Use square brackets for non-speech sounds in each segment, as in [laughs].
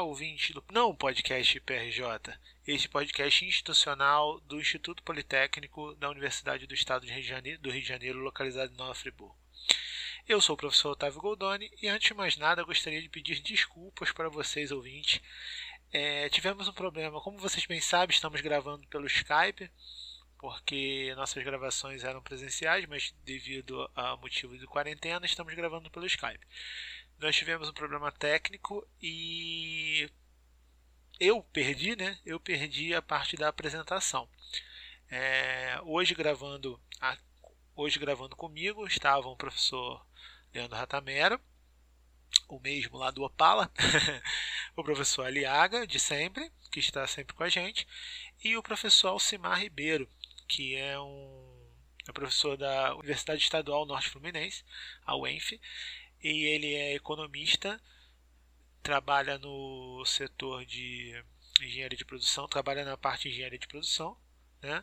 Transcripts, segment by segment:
Olá, ouvinte do não podcast PRJ, este podcast institucional do Instituto Politécnico da Universidade do Estado de Rio de Janeiro, do Rio de Janeiro localizado em Nova Friburgo. Eu sou o professor Otávio Goldoni e, antes de mais nada, gostaria de pedir desculpas para vocês, ouvintes. É, tivemos um problema, como vocês bem sabem, estamos gravando pelo Skype, porque nossas gravações eram presenciais, mas devido a motivo de quarentena, estamos gravando pelo Skype nós tivemos um problema técnico e eu perdi, né? Eu perdi a parte da apresentação. É, hoje gravando a, hoje gravando comigo estavam o professor Leandro Ratamera, o mesmo lá do Opala, [laughs] o professor Aliaga, de sempre, que está sempre com a gente, e o professor Alcimar Ribeiro, que é um é professor da Universidade Estadual Norte Fluminense, a UENF, e ele é economista, trabalha no setor de engenharia de produção, trabalha na parte de engenharia de produção, né?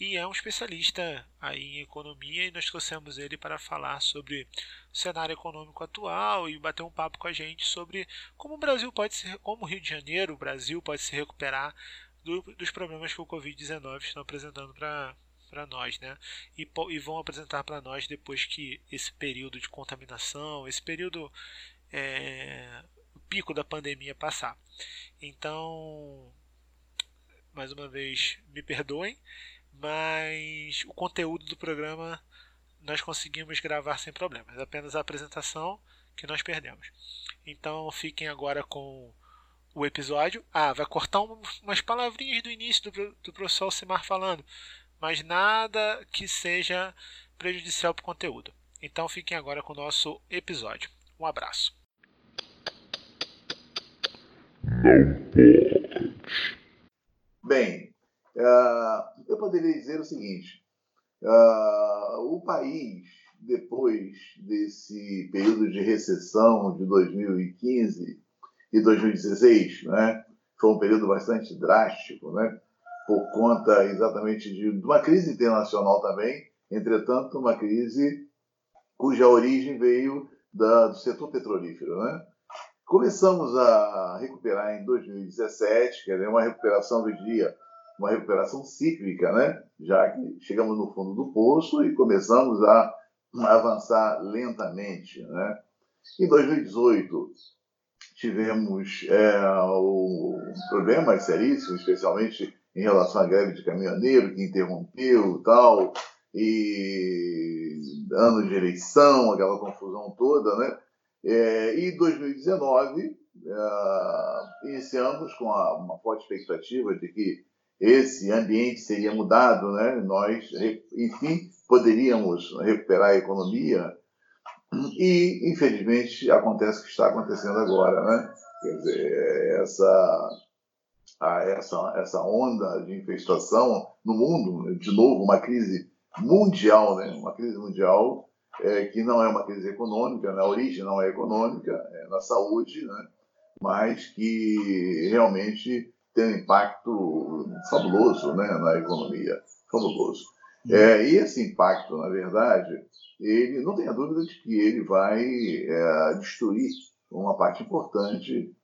E é um especialista aí em economia e nós trouxemos ele para falar sobre o cenário econômico atual e bater um papo com a gente sobre como o Brasil pode ser, como o Rio de Janeiro, o Brasil pode se recuperar do, dos problemas que o Covid-19 está apresentando para para nós, né? E, e vão apresentar para nós depois que esse período de contaminação, esse período é, o pico da pandemia passar. Então, mais uma vez, me perdoem, mas o conteúdo do programa nós conseguimos gravar sem problemas, apenas a apresentação que nós perdemos. Então, fiquem agora com o episódio. Ah, vai cortar umas palavrinhas do início do, do professor Alcimar falando mas nada que seja prejudicial para o conteúdo. Então fiquem agora com o nosso episódio. Um abraço. Não pode. Bem, uh, eu poderia dizer o seguinte: uh, o país, depois desse período de recessão de 2015 e 2016, né, foi um período bastante drástico, né? Por conta exatamente de uma crise internacional também, entretanto, uma crise cuja origem veio da, do setor petrolífero. Né? Começamos a recuperar em 2017, quer dizer, uma recuperação, eu diria, uma recuperação cíclica, né? já que chegamos no fundo do poço e começamos a avançar lentamente. Né? Em 2018, tivemos é, o, problemas seríssimos, especialmente em relação à greve de caminhoneiro, que interrompeu tal, e ano de eleição, aquela confusão toda, né? É, e 2019, é, iniciamos com a, uma forte expectativa de que esse ambiente seria mudado, né? Nós, enfim, poderíamos recuperar a economia e, infelizmente, acontece o que está acontecendo agora, né? Quer dizer, essa a essa, essa onda de infestação no mundo, de novo, uma crise mundial, né? uma crise mundial é, que não é uma crise econômica, na origem não é econômica, é na saúde, né? mas que realmente tem um impacto fabuloso né? na economia, fabuloso. É, e esse impacto, na verdade, ele não tenha dúvida de que ele vai é, destruir uma parte importante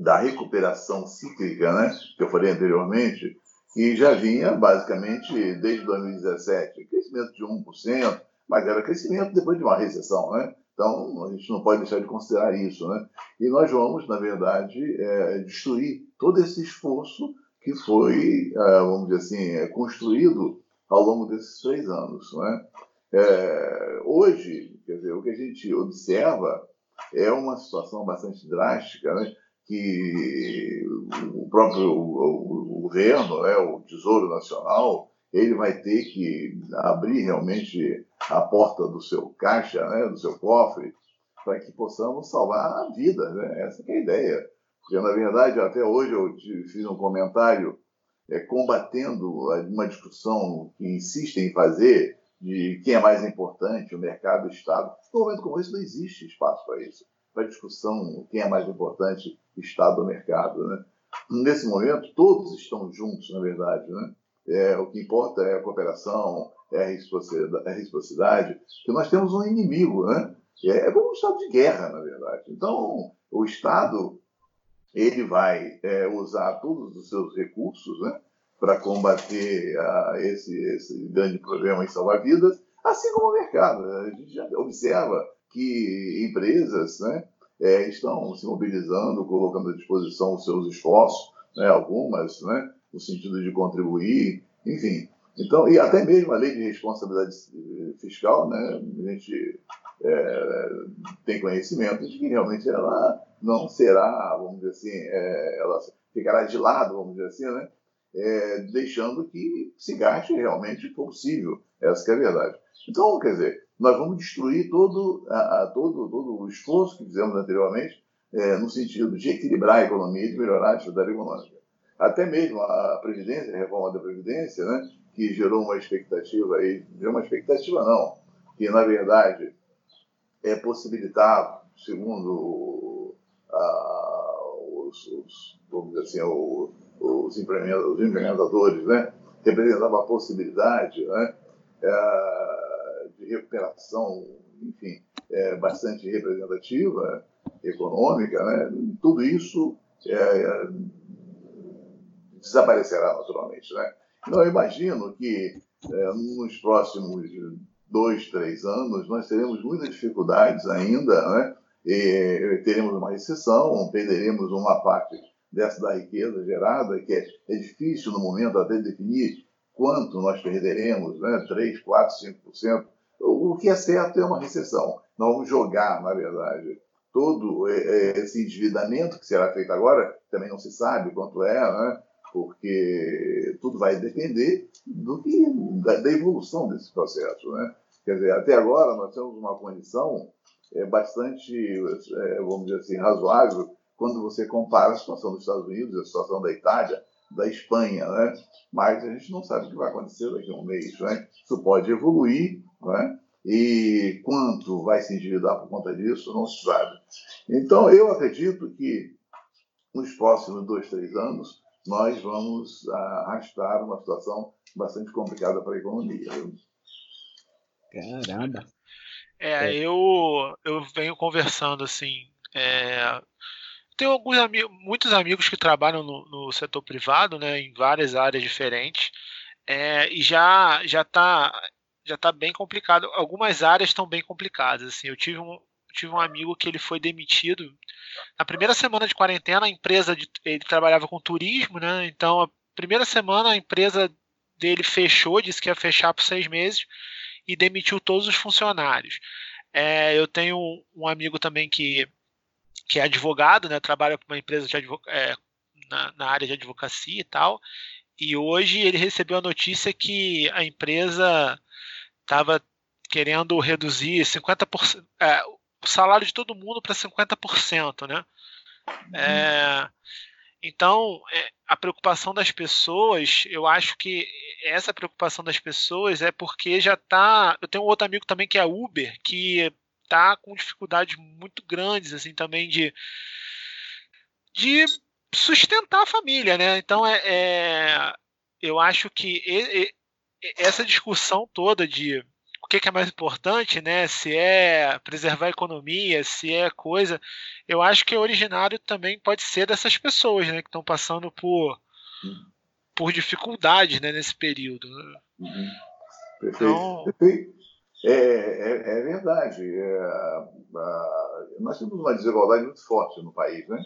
da recuperação cíclica, né, que eu falei anteriormente, que já vinha basicamente desde 2017, crescimento de 1%, mas era crescimento depois de uma recessão, né? Então a gente não pode deixar de considerar isso, né? E nós vamos, na verdade, é, destruir todo esse esforço que foi, é, vamos dizer assim, é, construído ao longo desses três anos, né? É, hoje, quer dizer, o que a gente observa é uma situação bastante drástica, né? Que o próprio o, governo, né, o Tesouro Nacional, ele vai ter que abrir realmente a porta do seu caixa, né, do seu cofre, para que possamos salvar a vida. Né? Essa é a ideia. Porque, na verdade, até hoje eu fiz um comentário é, combatendo uma discussão que insistem em fazer de quem é mais importante, o mercado, o Estado. No momento como esse, não existe espaço para isso para discussão quem é mais importante, Estado ou mercado. Né? Nesse momento, todos estão juntos, na verdade. Né? É, o que importa é a cooperação, é a reciprocidade, é a reciprocidade que nós temos um inimigo. Né? É, é como um estado de guerra, na verdade. Então, o Estado ele vai é, usar todos os seus recursos né, para combater uh, esse, esse grande problema em salvar vidas, assim como o mercado. A gente já observa que empresas né, é, estão se mobilizando, colocando à disposição os seus esforços, né, algumas, né, no sentido de contribuir, enfim. Então, e até mesmo a lei de responsabilidade fiscal, né, a gente é, tem conhecimento de que realmente ela não será, vamos dizer assim, é, ela ficará de lado, vamos dizer assim, né, deixando que se gaste realmente o possível. Essa é a verdade. Então, quer dizer, nós vamos destruir todo, a, a, todo, todo o esforço que fizemos anteriormente é, no sentido de equilibrar a economia e de melhorar a atividade econômica. Até mesmo a Previdência, a reforma da Previdência, né, que gerou uma expectativa aí, gerou uma expectativa não, que na verdade é possibilitar, segundo os, os, vamos dizer assim, o, os, implementadores, né, representava a possibilidade né, é, recuperação, enfim, é, bastante representativa, econômica, né, tudo isso é, desaparecerá naturalmente. Né? Então, eu imagino que é, nos próximos dois, três anos, nós teremos muitas dificuldades ainda, né? E teremos uma recessão, perderemos uma parte dessa da riqueza gerada, que é, é difícil no momento até definir quanto nós perderemos, né? 3, 4, 5%. O que é certo é uma recessão. Nós vamos jogar, na verdade, todo é, é, esse endividamento que será feito agora, também não se sabe quanto é, né? porque tudo vai depender do que, da, evolução desse processo. Né? Quer dizer, até agora nós temos uma condição é, bastante, vamos dizer assim, razoável quando você compara a situação dos Estados Unidos, a situação da Itália, da Espanha, né? Mas a gente não sabe o que vai acontecer daqui a um mês, né? Isso pode evoluir, né? E quanto vai se endividar por conta disso, não se sabe. Então, eu acredito que nos próximos dois, três anos, nós vamos arrastar uma situação bastante complicada para a economia. Caramba! É, é, eu, eu venho conversando assim. É, tenho alguns amigos, muitos amigos que trabalham no, no, setor privado, né, em várias áreas diferentes, é, e já já está já tá bem complicado. Algumas áreas estão bem complicadas. Assim, eu tive um, tive um amigo que ele foi demitido na primeira semana de quarentena. A empresa de, ele trabalhava com turismo, né? Então a primeira semana a empresa dele fechou, disse que ia fechar por seis meses e demitiu todos os funcionários. É, eu tenho um amigo também que, que é advogado, né? Trabalha para uma empresa de é, na, na área de advocacia e tal. E hoje ele recebeu a notícia que a empresa estava querendo reduzir 50%, é, o salário de todo mundo para 50%, né? Uhum. É, então, é, a preocupação das pessoas, eu acho que essa preocupação das pessoas é porque já está. Eu tenho um outro amigo também que é Uber, que está com dificuldades muito grandes, assim, também de, de sustentar a família, né? Então, é, é eu acho que essa discussão toda de que, que é mais importante, né? Se é preservar a economia, se é coisa. Eu acho que o originário também pode ser dessas pessoas, né? Que estão passando por, por dificuldades né, nesse período. Uhum. Perfeito. Então... Perfeito. É, é, é, verdade. É, a, nós temos uma desigualdade muito forte no país, né?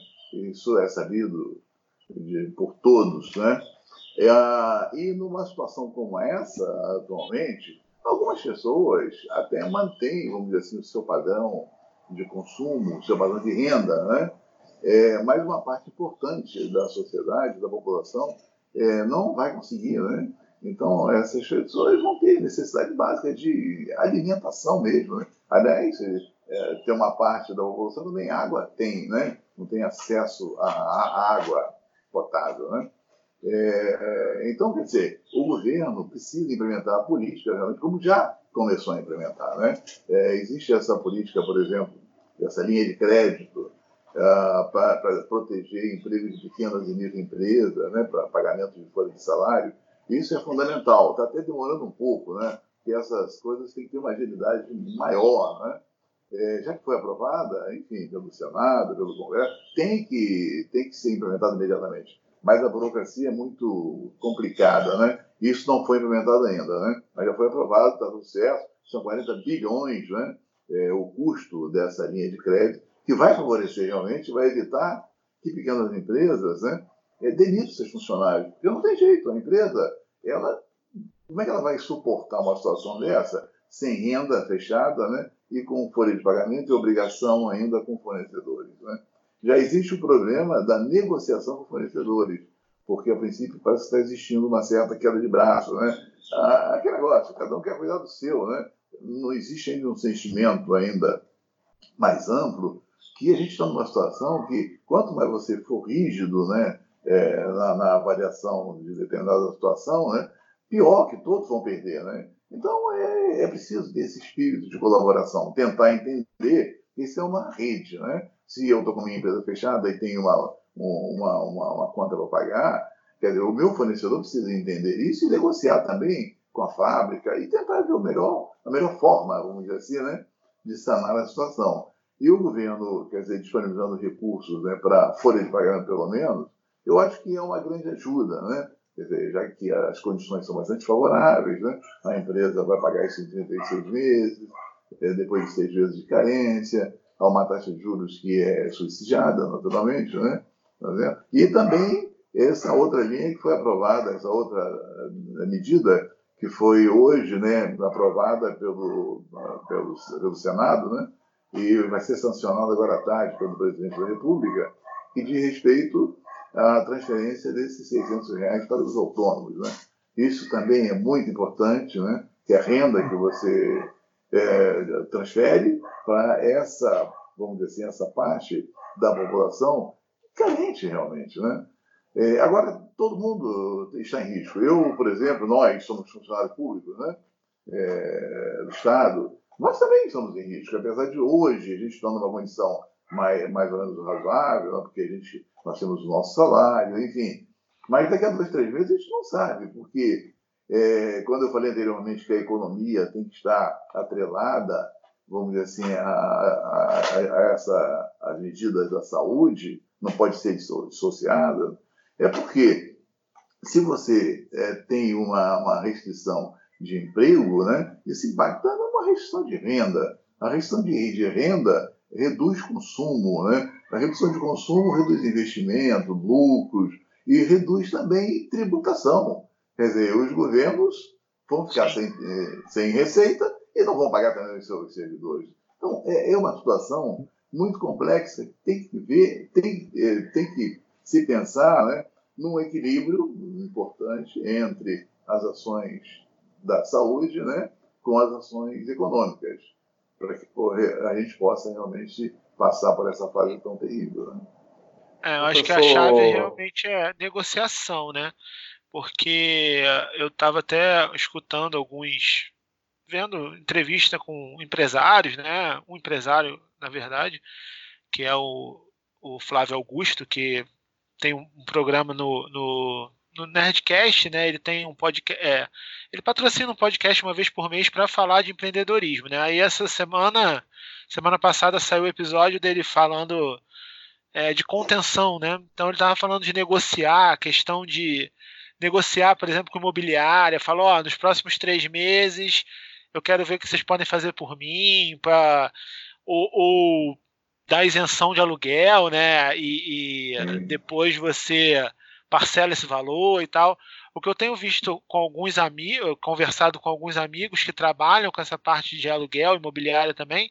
Isso é sabido de, por todos, né? É, e numa situação como essa, atualmente, Algumas pessoas até mantêm, vamos dizer assim, o seu padrão de consumo, o seu padrão de renda, né? É, mas uma parte importante da sociedade, da população, é, não vai conseguir, né? Então, essas pessoas vão ter necessidade básica de alimentação mesmo. Né? Aliás, é, tem uma parte da população que nem água tem, né? Não tem acesso à água potável, né? É, então, quer dizer, o governo precisa implementar a política, realmente, como já começou a implementar. Né? É, existe essa política, por exemplo, essa linha de crédito uh, para proteger empregos de pequenas e microempresas, né, para pagamento de folha de salário. Isso é fundamental. Está até demorando um pouco, né? porque essas coisas têm que ter uma agilidade maior. Né? é, já que foi aprovada, enfim, pelo Senado, pelo Congresso, tem que, tem que ser implementada imediatamente. Mas a burocracia é muito complicada, né? Isso não foi implementado ainda, né? Mas já foi aprovado, está tudo certo, são 40 bilhões, né? É, o custo dessa linha de crédito, que vai favorecer realmente, vai evitar que pequenas empresas né, é, seus funcionários. Porque não tem jeito, a empresa, ela, como é que ela vai suportar uma situação dessa sem renda fechada, né? E com folha de pagamento e obrigação ainda com fornecedores, né? Já existe o problema da negociação com fornecedores, porque a princípio parece que está existindo uma certa queda de braço, né? Ah, aquele negócio, cada um quer cuidar do seu, né? Não existe ainda um sentimento ainda mais amplo que a gente está numa situação que quanto mais você for rígido, né? É, na, na, avaliação de determinada situação, né? pior que todos vão perder. Né? Então é, é preciso desse espírito de colaboração, tentar entender isso é uma rede. Né? Se eu estou com minha empresa fechada e tenho uma, uma, uma, uma conta para pagar, quer dizer, o meu fornecedor precisa entender isso e negociar também com a fábrica e tentar ver o melhor, a melhor forma, vamos dizer assim, né, de sanar a situação. E o governo, quer dizer, disponibilizando recursos né, para folha de pagamento, pelo menos, eu acho que é uma grande ajuda, né? Quer dizer, já que as condições são bastante favoráveis, né? a empresa vai pagar isso em 36 meses, depois de seis meses de carência, há uma taxa de juros que é subsidiada, naturalmente, né? Tá e também essa outra linha que foi aprovada, essa outra eh, medida que foi hoje né, aprovada pelo, pelo, pelo Senado, né? e vai ser sancionada agora à tarde pelo presidente da República, que diz respeito à transferência desses 600 reais para os autônomos. Né? Isso também é muito importante, né? que a renda que você é, transfere para essa, vamos dizer assim, essa parte da população carente realmente. Né? É, agora, todo mundo está em risco. Eu, por exemplo, nós somos funcionários públicos né? É, do Estado, nós também estamos em risco, apesar de hoje a gente estar numa condição mais, mais ou menos razoável, né? porque a gente, nós temos o nosso salário, enfim. Mas daqui a dois, três meses a gente não sabe, porque é, quando eu falei anteriormente que a economia tem que estar atrelada, vamos dizer assim, a, a, a, essa, as medidas da saúde, não pode ser dissociada, é porque se você é, tem uma, uma restrição de emprego, né, isso impacta numa restrição de renda. A restrição de, de renda reduz consumo, né? A redução de consumo reduz investimento, lucros e reduz também tributação. Quer dizer, os governos vão ficar sem, eh, sem receita e não vão pagar também os seus servidores. Então, é, é uma situação muito complexa, tem que ver, tem, eh, tem que se pensar né, num equilíbrio importante entre as ações da saúde né, com as ações econômicas, para que a gente possa realmente passar por essa fase tão terrível. Né? É, eu acho que a chave realmente é negociação, né? Porque eu estava até escutando alguns, vendo entrevista com empresários, né? Um empresário, na verdade, que é o, o Flávio Augusto, que tem um programa no, no no Nerdcast, né? Ele tem um podcast, é, ele patrocina um podcast uma vez por mês para falar de empreendedorismo, né? Aí essa semana, semana passada saiu o episódio dele falando é, de contenção, né? Então ele estava falando de negociar, questão de negociar, por exemplo, com imobiliária, falou, ó, nos próximos três meses eu quero ver o que vocês podem fazer por mim, para ou, ou dar isenção de aluguel, né? E, e depois você parcela esse valor e tal. O que eu tenho visto com alguns amigos, conversado com alguns amigos que trabalham com essa parte de aluguel, imobiliária também,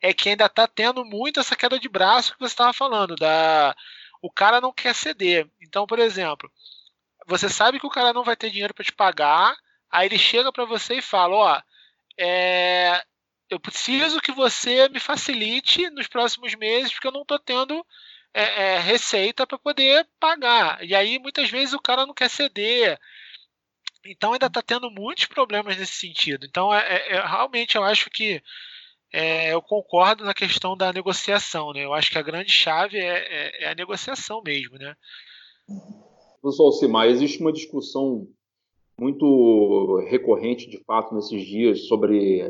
é que ainda está tendo muito essa queda de braço que você estava falando, da o cara não quer ceder. Então, por exemplo, você sabe que o cara não vai ter dinheiro para te pagar, aí ele chega para você e fala, ó, é, eu preciso que você me facilite nos próximos meses, porque eu não estou tendo é, é, receita para poder pagar. E aí muitas vezes o cara não quer ceder. Então ainda está tendo muitos problemas nesse sentido. Então é, é, é realmente eu acho que é, eu concordo na questão da negociação. Né? Eu acho que a grande chave é, a negociação mesmo. Né? Professor Alcimar, existe uma discussão muito recorrente, de fato, nesses dias sobre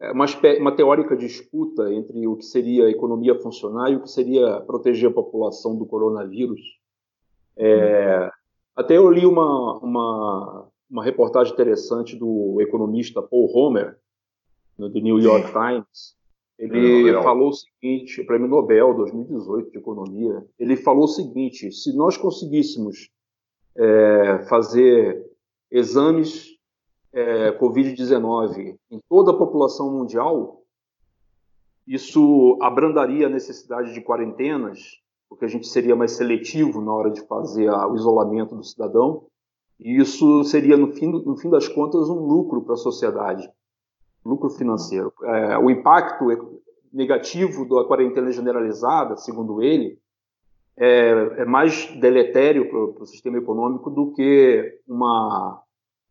é, uma, uma teórica disputa entre o que seria a economia funcionar e o que seria proteger a população do coronavírus. É, até eu li uma, uma, uma, reportagem interessante do economista Paul Homer, no The New York. Times. Ele falou o seguinte, Prêmio Nobel 2018 de Economia, ele falou o seguinte, se nós conseguíssemos é, fazer exames é, Covid-19 em toda a população mundial, isso abrandaria a necessidade de quarentenas, porque a gente seria mais seletivo na hora de fazer a, o isolamento do cidadão, e isso seria, no fim, no fim das contas, um lucro para a sociedade, lucro financeiro. É, o impacto negativo da quarentena generalizada, segundo ele, é, é mais deletério para o sistema econômico do que uma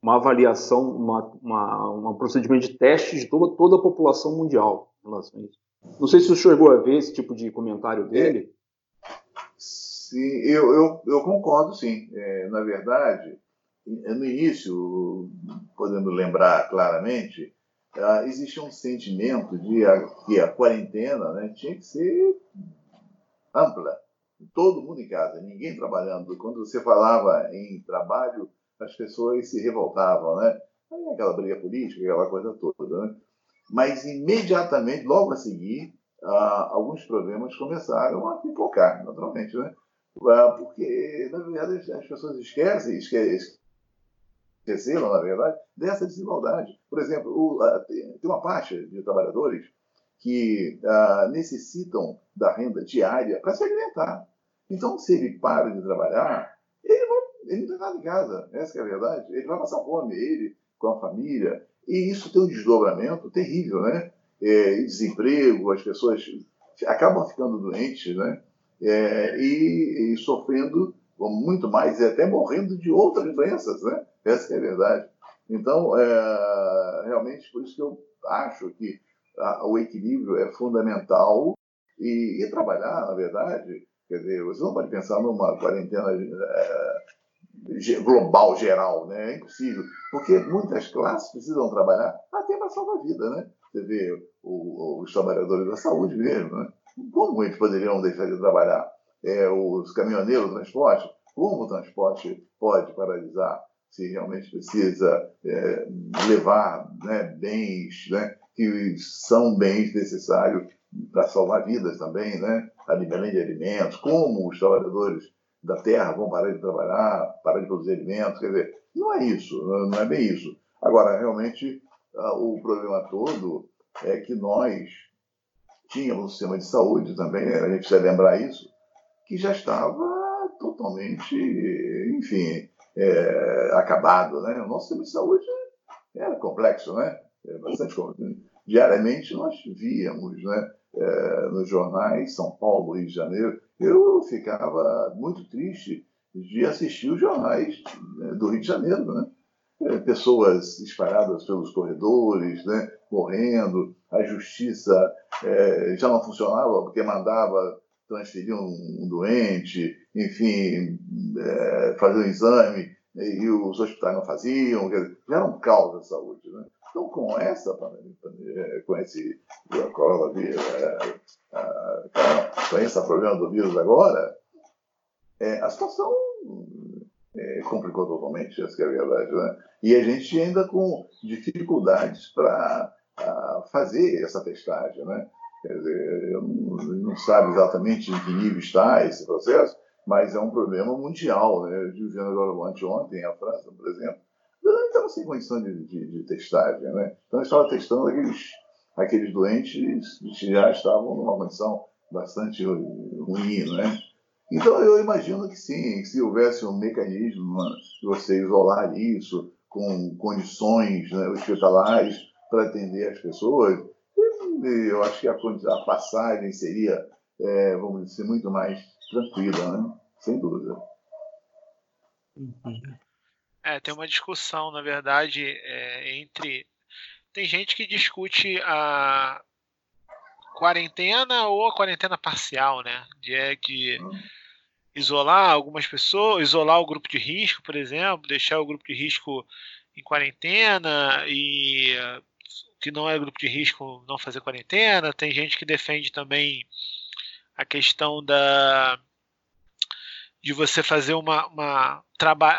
uma avaliação, uma, uma, um procedimento de teste de toda, toda a população mundial em relação a isso. Não sei se o senhor chegou a ver esse tipo de comentário dele. Sim, eu, eu, eu concordo, sim. É, na verdade, no início, podendo lembrar claramente, uh, existia um sentimento de que a quarentena né, tinha que ser ampla. Todo mundo em casa, ninguém trabalhando. Quando você falava em trabalho as pessoas se revoltavam, né? Aí aquela briga política, aquela coisa toda, né? Mas imediatamente, logo a seguir, alguns problemas começaram a pipocar, naturalmente, né? Ah, porque, na verdade, as pessoas esquecem, esquecem esqueceram, na verdade, dessa desigualdade. Por exemplo, o, a, tem uma faixa de trabalhadores que ah, necessitam da renda diária para se alimentar. Então, se ele para de trabalhar, ele vai ele não tem nada em casa, essa é a verdade. Ele vai passar fome, ele, com a família. E isso tem um desdobramento terrível, né? É, desemprego, as pessoas acabam ficando doentes, né? É, e, e, sofrendo muito mais, e até morrendo de outras doenças, né? Essa é a verdade. Então, é, realmente, por isso que eu acho que o equilíbrio é fundamental e, e, trabalhar, na verdade, quer dizer, você não pode pensar numa quarentena é, global, geral, né? É impossível. Porque muitas classes precisam trabalhar até para salvar a vida, né? Você vê o, os trabalhadores da saúde mesmo, né? Como eles poderiam deixar de trabalhar? É, os caminhoneiros do transporte, como o transporte pode paralisar se realmente precisa é, levar né, bens né, que são bens necessários para salvar vidas também, né? além de alimentos, como os trabalhadores da terra vão parar de trabalhar, parar de produzir alimentos. Quer dizer, não é isso, não é bem isso. Agora, realmente, o problema todo é que nós tínhamos um sistema de saúde também, a gente precisa lembrar isso, que já estava totalmente, enfim, é, acabado. Né? O nosso sistema de saúde era complexo, né? É bastante. Diariamente nós víamos né, é, nos jornais, São Paulo, Rio de Janeiro, eu ficava muito triste de assistir os jornais né, do Rio de Janeiro, né? É, pessoas espalhadas pelos corredores, né? morrendo, a justiça é, já não funcionava porque mandava transferir um, um doente, enfim, é, fazer um exame e os hospitais não faziam, já era um caos da saúde. Né? Então, com essa com esse coronavírus, com esse problema do vírus agora, é, a situação é, complicou totalmente, essa é a verdade. Né? E a gente ainda com dificuldades para fazer essa testagem. Né? Quer dizer, não, não sabe exatamente em que nível está esse processo, mas é um problema mundial. Né? Eu estive vendo agora anteontem a França, por exemplo, não estava sem condição de, de, de testagem, né? Então, estava testando aqueles, aqueles doentes que já estavam numa condição bastante ruim, né? Então, eu imagino que sim, se houvesse um mecanismo de você isolar isso com condições né, hospitalares para atender as pessoas, eu acho que a, a passagem seria, é, vamos dizer, muito mais tranquila, né? Sem dúvida. Uhum. É, tem uma discussão, na verdade, é, entre. Tem gente que discute a quarentena ou a quarentena parcial, né? De, é, de isolar algumas pessoas, isolar o grupo de risco, por exemplo, deixar o grupo de risco em quarentena e que não é grupo de risco não fazer quarentena, tem gente que defende também a questão da de você fazer uma, uma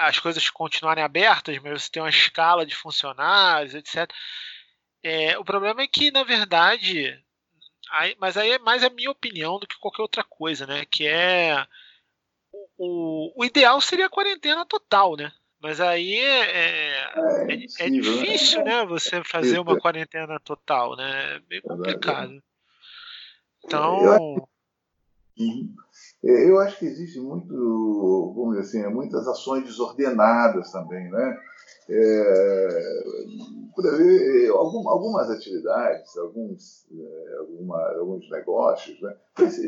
as coisas continuarem abertas, mas você tem uma escala de funcionários, etc. É, o problema é que, na verdade, aí, mas aí é mais a minha opinião do que qualquer outra coisa, né? Que é o, o ideal seria a quarentena total, né? Mas aí é, é, é, é, é né? difícil, né? Você fazer uma quarentena total, né? É meio complicado. Então. Uhum. Eu acho que existe muito, vamos dizer assim, muitas ações desordenadas também, né? É, por aí, algumas atividades, alguns, é, alguma, alguns negócios, né,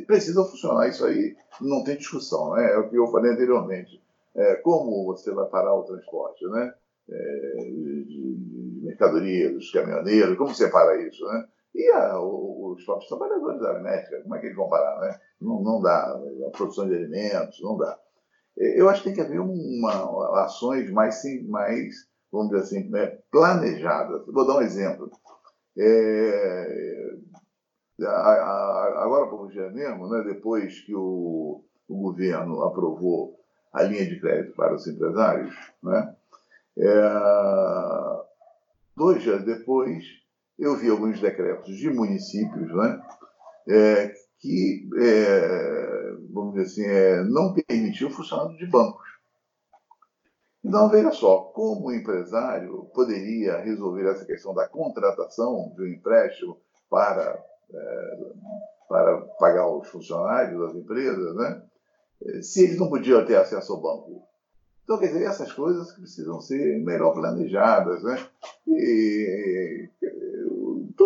precisam funcionar. Isso aí não tem discussão, né? É o que eu falei anteriormente. É, como você vai parar o transporte, né? É, de, de mercadoria, dos caminhoneiros, como você para isso, né? E a, os próprios trabalhadores da aerométrica, como é que eles vão parar, né? Não, não dá. A produção de alimentos, não dá. Eu acho que tem que haver uma, ações mais, mais, vamos dizer assim, né, planejadas. Vou dar um exemplo. É, agora, por dia mesmo, né, depois que o, o governo aprovou a linha de crédito para os empresários, né, é, dois dias depois, eu vi alguns decretos de municípios né, é, que, é, vamos dizer assim, é, não permitiu o funcionamento de bancos. Então, veja só, como o empresário poderia resolver essa questão da contratação de um empréstimo para, é, para pagar os funcionários das empresas, né, se eles não podiam ter acesso ao banco? Então, quer dizer, essas coisas precisam ser melhor planejadas. Né? E,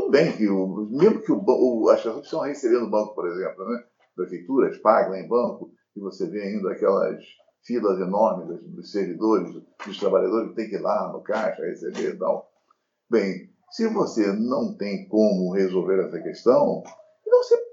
tudo bem que, o, mesmo que o, o, as pessoas precisam receber no banco, por exemplo, né? prefeituras pagam em banco, e você vê ainda aquelas filas enormes dos servidores, dos trabalhadores que tem que ir lá no caixa receber e tal. Bem, se você não tem como resolver essa questão, então você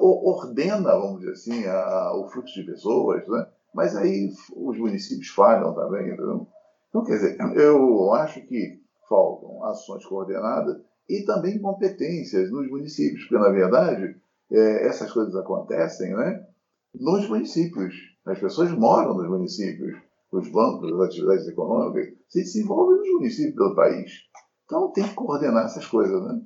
ordena, vamos dizer assim, a, o fluxo de pessoas, né? mas aí os municípios falham também. Entendeu? Então, quer dizer, eu acho que faltam ações coordenadas e também competências nos municípios, porque, na verdade, é, essas coisas acontecem né, nos municípios. As pessoas moram nos municípios, os bancos, as atividades econômicas se desenvolvem nos municípios do país. Então, tem que coordenar essas coisas, né?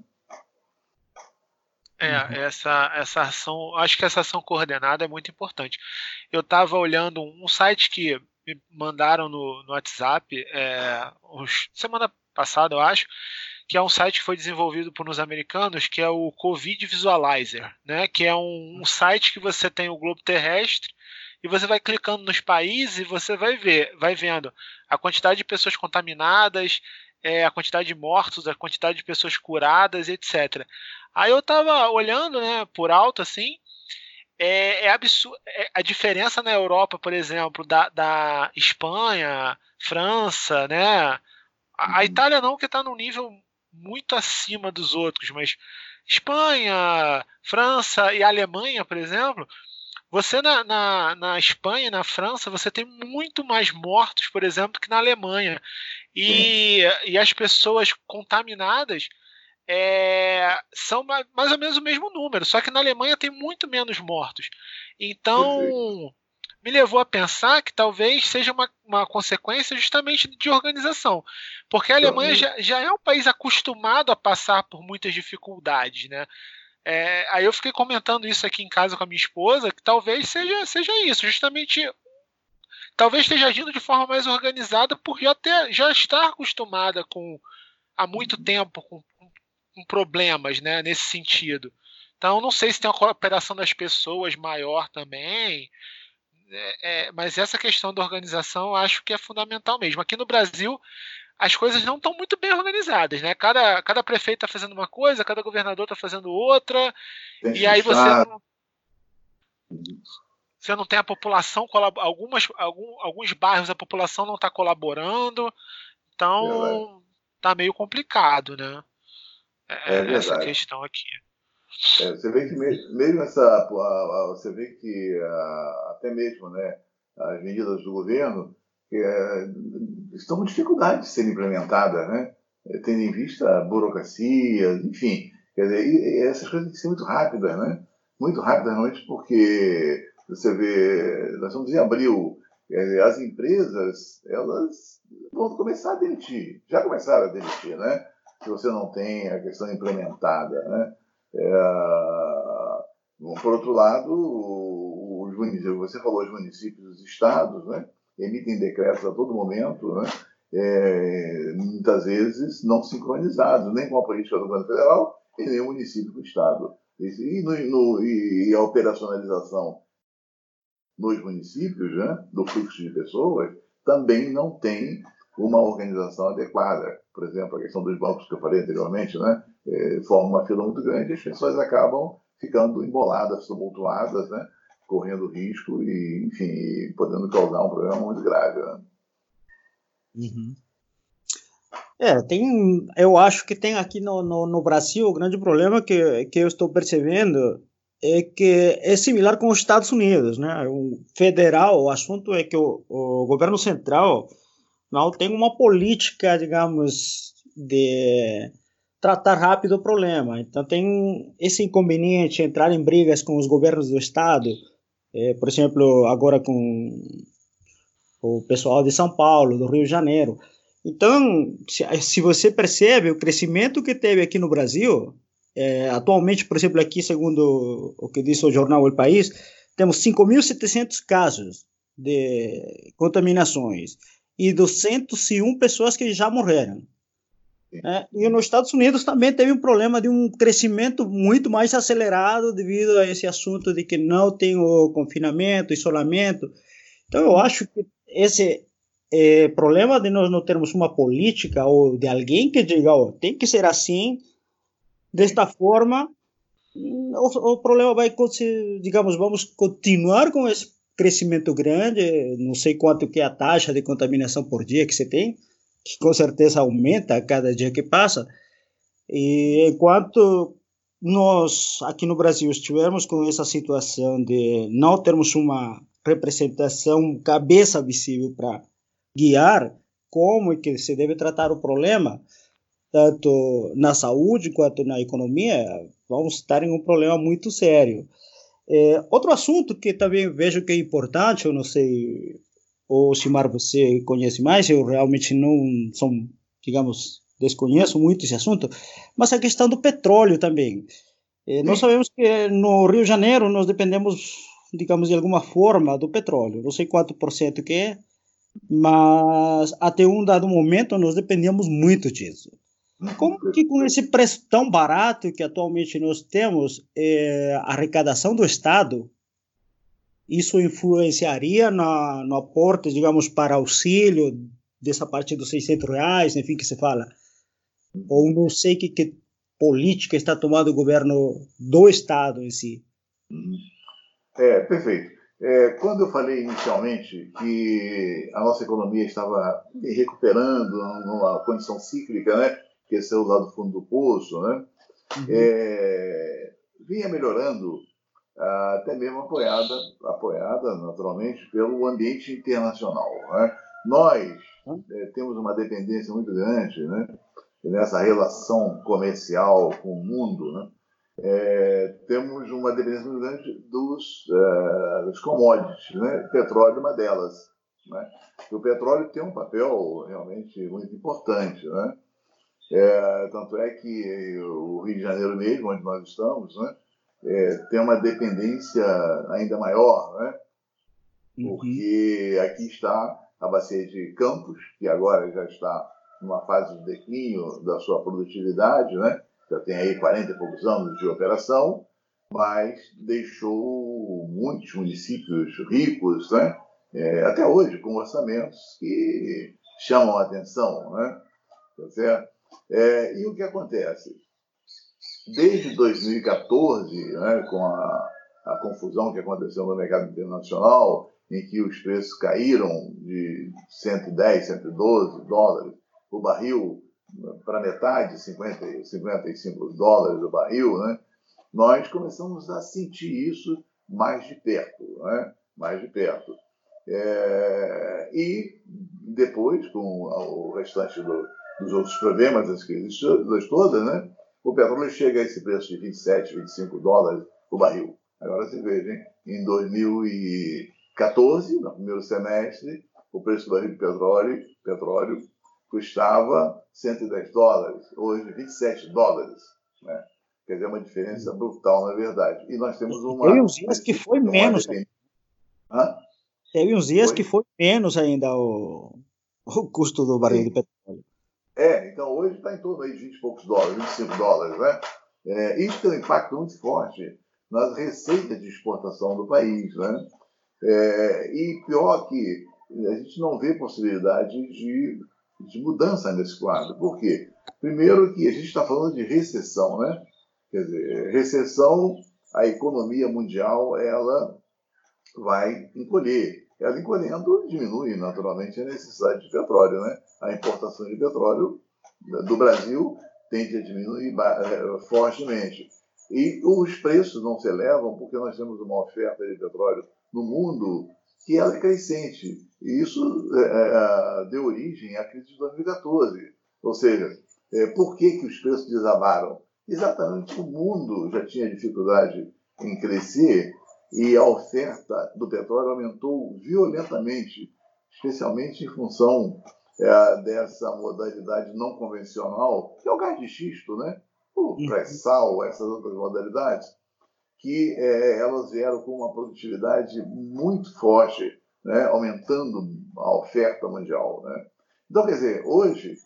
É, essa, essa ação, acho que essa ação coordenada é muito importante. Eu estava olhando um site que me mandaram no, no WhatsApp é, semana passada, eu acho, que é um site que foi desenvolvido por uns americanos, que é o Covid Visualizer, né? que é um, um site que você tem o globo terrestre e você vai clicando nos países e você vai ver, vai vendo a quantidade de pessoas contaminadas, é, a quantidade de mortos, a quantidade de pessoas curadas, etc. Aí eu tava olhando, né, por alto assim, é, é absurdo é, a diferença na Europa, por exemplo, da, da Espanha, França, né? A, a uhum. Itália não, que está num nível muito acima dos outros, mas Espanha, França e Alemanha, por exemplo, você na, na, na Espanha e na França, você tem muito mais mortos, por exemplo, que na Alemanha. E, e as pessoas contaminadas é, são mais ou menos o mesmo número, só que na Alemanha tem muito menos mortos. Então, me levou a pensar que talvez seja uma, uma consequência justamente de organização. Porque a Alemanha já, já é um país acostumado a passar por muitas dificuldades, né? É, aí eu fiquei comentando isso aqui em casa com a minha esposa, que talvez seja, seja isso, justamente talvez esteja agindo de forma mais organizada por já, ter, já estar acostumada com há muito tempo com, com problemas né, nesse sentido. Então não sei se tem uma cooperação das pessoas maior também. É, é, mas essa questão da organização eu acho que é fundamental mesmo. Aqui no Brasil, as coisas não estão muito bem organizadas, né? Cada, cada prefeito está fazendo uma coisa, cada governador está fazendo outra, tem e aí você não, você não tem a população, algumas, algum, alguns bairros a população não está colaborando, então está meio complicado, né? É, é essa questão aqui. É, você vê que mesmo, essa. Você vê que até mesmo né, as medidas do governo é, estão com dificuldade de serem implementadas. Né? tendo em vista a burocracia, enfim, quer dizer, essas coisas têm que ser muito rápidas, né? Muito rápidas, realmente, porque você vê, nós estamos em abril, as empresas, elas vão começar a demitir, já começaram a demitir, né? Se você não tem a questão implementada, né? É, por outro lado, os municípios, você falou os municípios e os estados, né? Emitem decretos a todo momento, né? É, muitas vezes não sincronizados, nem com a política do governo federal e nem o município do estado. E, no, no, e a operacionalização nos municípios, né, do fluxo de pessoas, também não tem uma organização adequada. Por exemplo, a questão dos bancos que eu falei anteriormente, né, é, forma uma fila muito grande e as pessoas acabam ficando emboladas, tumultuadas, né, correndo risco e, enfim, podendo causar um problema muito grave. Né? Uhum. É, tem, eu acho que tem aqui no, no, no, Brasil o grande problema que, que eu estou percebendo é que é similar com os Estados Unidos, né? O federal, o assunto é que o, o governo central não tem uma política, digamos, de tratar rápido o problema. Então tem esse inconveniente entrar em brigas com os governos do estado, é, por exemplo, agora com o pessoal de São Paulo, do Rio de Janeiro. Então, se, se você percebe o crescimento que teve aqui no Brasil, é, atualmente, por exemplo, aqui, segundo o que disse o jornal El País, temos 5.700 casos de contaminações e 201 pessoas que já morreram. É, e nos Estados Unidos também teve um problema de um crescimento muito mais acelerado devido a esse assunto de que não tem o confinamento, isolamento. Então, eu acho que esse é, problema de nós não termos uma política ou de alguém que diga, oh, tem que ser assim, Desta forma, o, o problema vai, digamos, vamos continuar com esse crescimento grande, não sei quanto que é a taxa de contaminação por dia que você tem, que com certeza aumenta a cada dia que passa, e enquanto nós aqui no Brasil estivermos com essa situação de não termos uma representação cabeça visível para guiar como é que se deve tratar o problema, tanto na saúde quanto na economia, vamos estar em um problema muito sério. É, outro assunto que também vejo que é importante, eu não sei, ou Simar, você conhece mais, eu realmente não sou, digamos, desconheço muito esse assunto, mas a questão do petróleo também. É, nós sabemos que no Rio de Janeiro nós dependemos, digamos, de alguma forma do petróleo, não sei quanto por cento que é, mas até um dado momento nós dependíamos muito disso. Como que com esse preço tão barato que atualmente nós temos, é, a arrecadação do Estado, isso influenciaria na, no aporte, digamos, para auxílio dessa parte dos 600 reais, enfim, que se fala? Ou não sei que, que política está tomando o governo do Estado em si? É, perfeito. É, quando eu falei inicialmente que a nossa economia estava recuperando numa condição cíclica, né? Esqueceu lá do fundo do poço, né? Uhum. É, vinha melhorando, até mesmo apoiada, apoiada naturalmente pelo ambiente internacional. Né? Nós uhum. é, temos uma dependência muito grande, né? Nessa relação comercial com o mundo, né? É, temos uma dependência muito grande dos, uh, dos commodities, né? petróleo é uma delas. Né? O petróleo tem um papel realmente muito importante. Né? É, tanto é que o Rio de Janeiro mesmo, onde nós estamos, né, é, tem uma dependência ainda maior, né? Uhum. Porque uhum. aqui está a bacia de Campos, que agora já está numa fase de declínio da sua produtividade, né? Já tem aí 40 e poucos anos de operação, mas deixou muitos municípios ricos, né? É, até hoje, com orçamentos que chamam a atenção, né? Tá certo? É, e o que acontece? Desde 2014, né, com a, a confusão que aconteceu no mercado internacional, em que os preços caíram de 110, 112 dólares o barril para metade, 50, 55 dólares o barril, né? nós começamos a sentir isso mais de perto, né? mais de perto. É, e depois, com o restante do, dos outros problemas das crises todas, né? o petróleo chega a esse preço de 27, 25 dólares o barril. Agora se veja, hein? em 2014, no primeiro semestre, o preço do barril de petróleo, petróleo custava 110 dólares, hoje 27 dólares. Né? Quer dizer, é uma diferença brutal, na verdade. E nós temos uma. Teve uns dias que foi menos. Hã? Teve uns dias foi? que foi menos ainda o, o custo do barril Sim. de petróleo. É, então hoje está em torno de 20 e poucos dólares, 25 dólares, né? É, isso tem um impacto muito forte nas receitas de exportação do país, né? É, e pior que a gente não vê possibilidade de, de mudança nesse quadro. Por quê? Primeiro que a gente está falando de recessão, né? Quer dizer, recessão, a economia mundial, ela vai encolher. Ela encolhendo diminui naturalmente a necessidade de petróleo, né? A importação de petróleo do Brasil tende a diminuir eh, fortemente. E os preços não se elevam porque nós temos uma oferta de petróleo no mundo que ela é crescente. E isso é, deu origem à crise de 2014. Ou seja, é, por que, que os preços desabaram? Exatamente o mundo já tinha dificuldade em crescer e a oferta do petróleo aumentou violentamente, especialmente em função é, dessa modalidade não convencional, que é o gás de xisto, né? o uhum. pré-sal, essas outras modalidades, que é, elas vieram com uma produtividade muito forte, né? aumentando a oferta mundial. Né? Então, quer dizer, hoje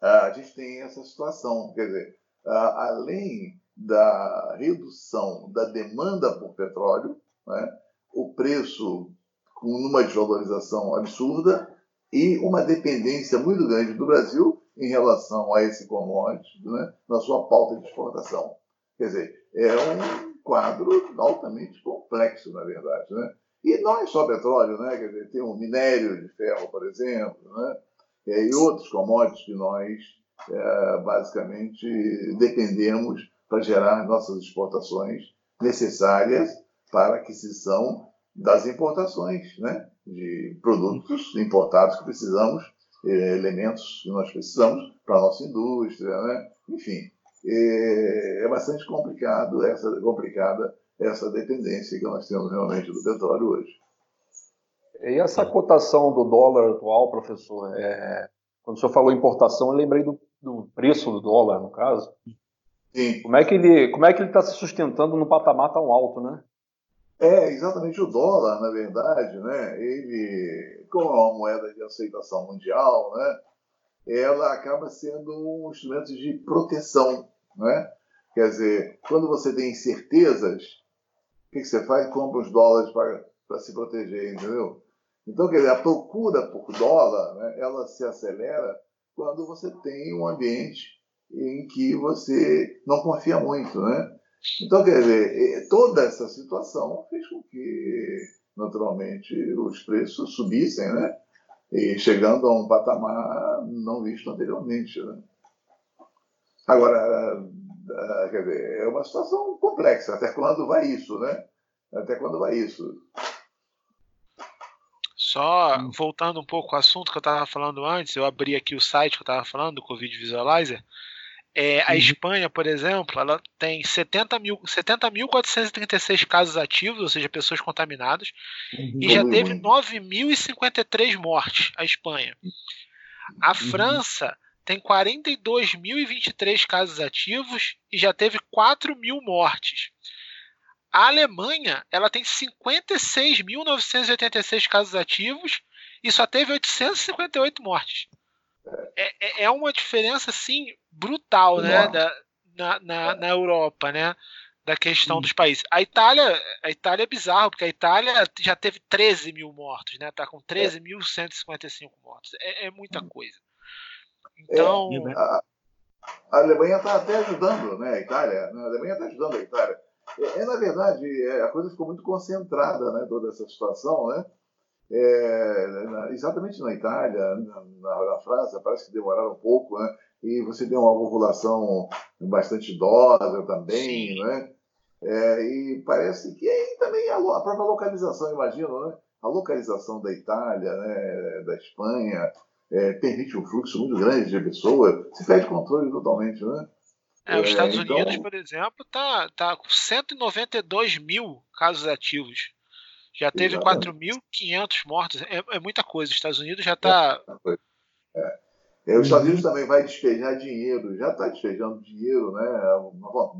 a gente tem essa situação, quer dizer, além da redução da demanda por petróleo, né? o preço com uma desvalorização absurda e uma dependência muito grande do Brasil em relação a esse commodity né? na sua pauta de exportação. Quer dizer, é um quadro altamente complexo, na verdade. Né? E não é só petróleo, né? Quer dizer, tem o minério de ferro, por exemplo, né? e outros commodities que nós é, basicamente dependemos para gerar nossas exportações necessárias para a aquisição das importações, né? de produtos importados que precisamos, é, elementos que nós precisamos para a nossa indústria, né? enfim, é, é bastante complicado essa complicada essa dependência que nós temos realmente do petróleo hoje. E essa cotação do dólar atual, professor, é, quando o senhor falou importação, eu lembrei do, do preço do dólar, no caso. Sim. Como é que ele como é que ele está se sustentando num patamar tão alto, né? É, exatamente o dólar, na verdade, né? Ele, como é uma moeda de aceitação mundial, né? Ela acaba sendo um instrumento de proteção, né? Quer dizer, quando você tem incertezas, o que, que você faz? Compra os dólares para se proteger, entendeu? Então, quer dizer, a procura por dólar, né, ela se acelera quando você tem um ambiente em que você não confia muito, né? Então, quer dizer, toda essa situação fez com que, naturalmente, os preços subissem, né? E chegando a um patamar não visto anteriormente, né? Agora, quer dizer, é uma situação complexa. Até quando vai isso, né? Até quando vai isso? Só voltando um pouco ao assunto que eu estava falando antes, eu abri aqui o site que eu estava falando, do Covid Visualizer. É, a uhum. Espanha, por exemplo, ela tem 70.436 mil, 70 casos ativos, ou seja, pessoas contaminadas, uhum. e já teve 9.053 mortes, a Espanha. A uhum. França tem 42.023 casos ativos e já teve 4 mil mortes. A Alemanha ela tem 56.986 casos ativos e só teve 858 mortes. É, é, é uma diferença assim brutal, né, da, na, na, na, Europa, né, da questão dos países. A Itália, a Itália é bizarro porque a Itália já teve 13 mil mortos, né, tá com 13.155 mortos. É, é muita coisa. Então, é, a, a Alemanha está até ajudando, né, a Itália. Né, a Alemanha está ajudando a Itália é, é, na verdade, é, a coisa ficou muito concentrada, né, toda essa situação, né? É, na, exatamente na Itália, na, na, França, parece que demoraram um pouco, né? E você tem uma população bastante idosa também, Sim. né? É, e parece que aí também a, a, própria localização, imagino, né? A localização da Itália, né, da Espanha, é, permite um fluxo muito grande de pessoas, se perde controle totalmente, né? É, os Estados então... Unidos, por exemplo, está tá com 192 mil casos ativos. Já teve 4.500 mortos. É, é, muita coisa. Os Estados Unidos já está. É, é. Os Estados Unidos também vai despejar dinheiro, já está despejando dinheiro, né?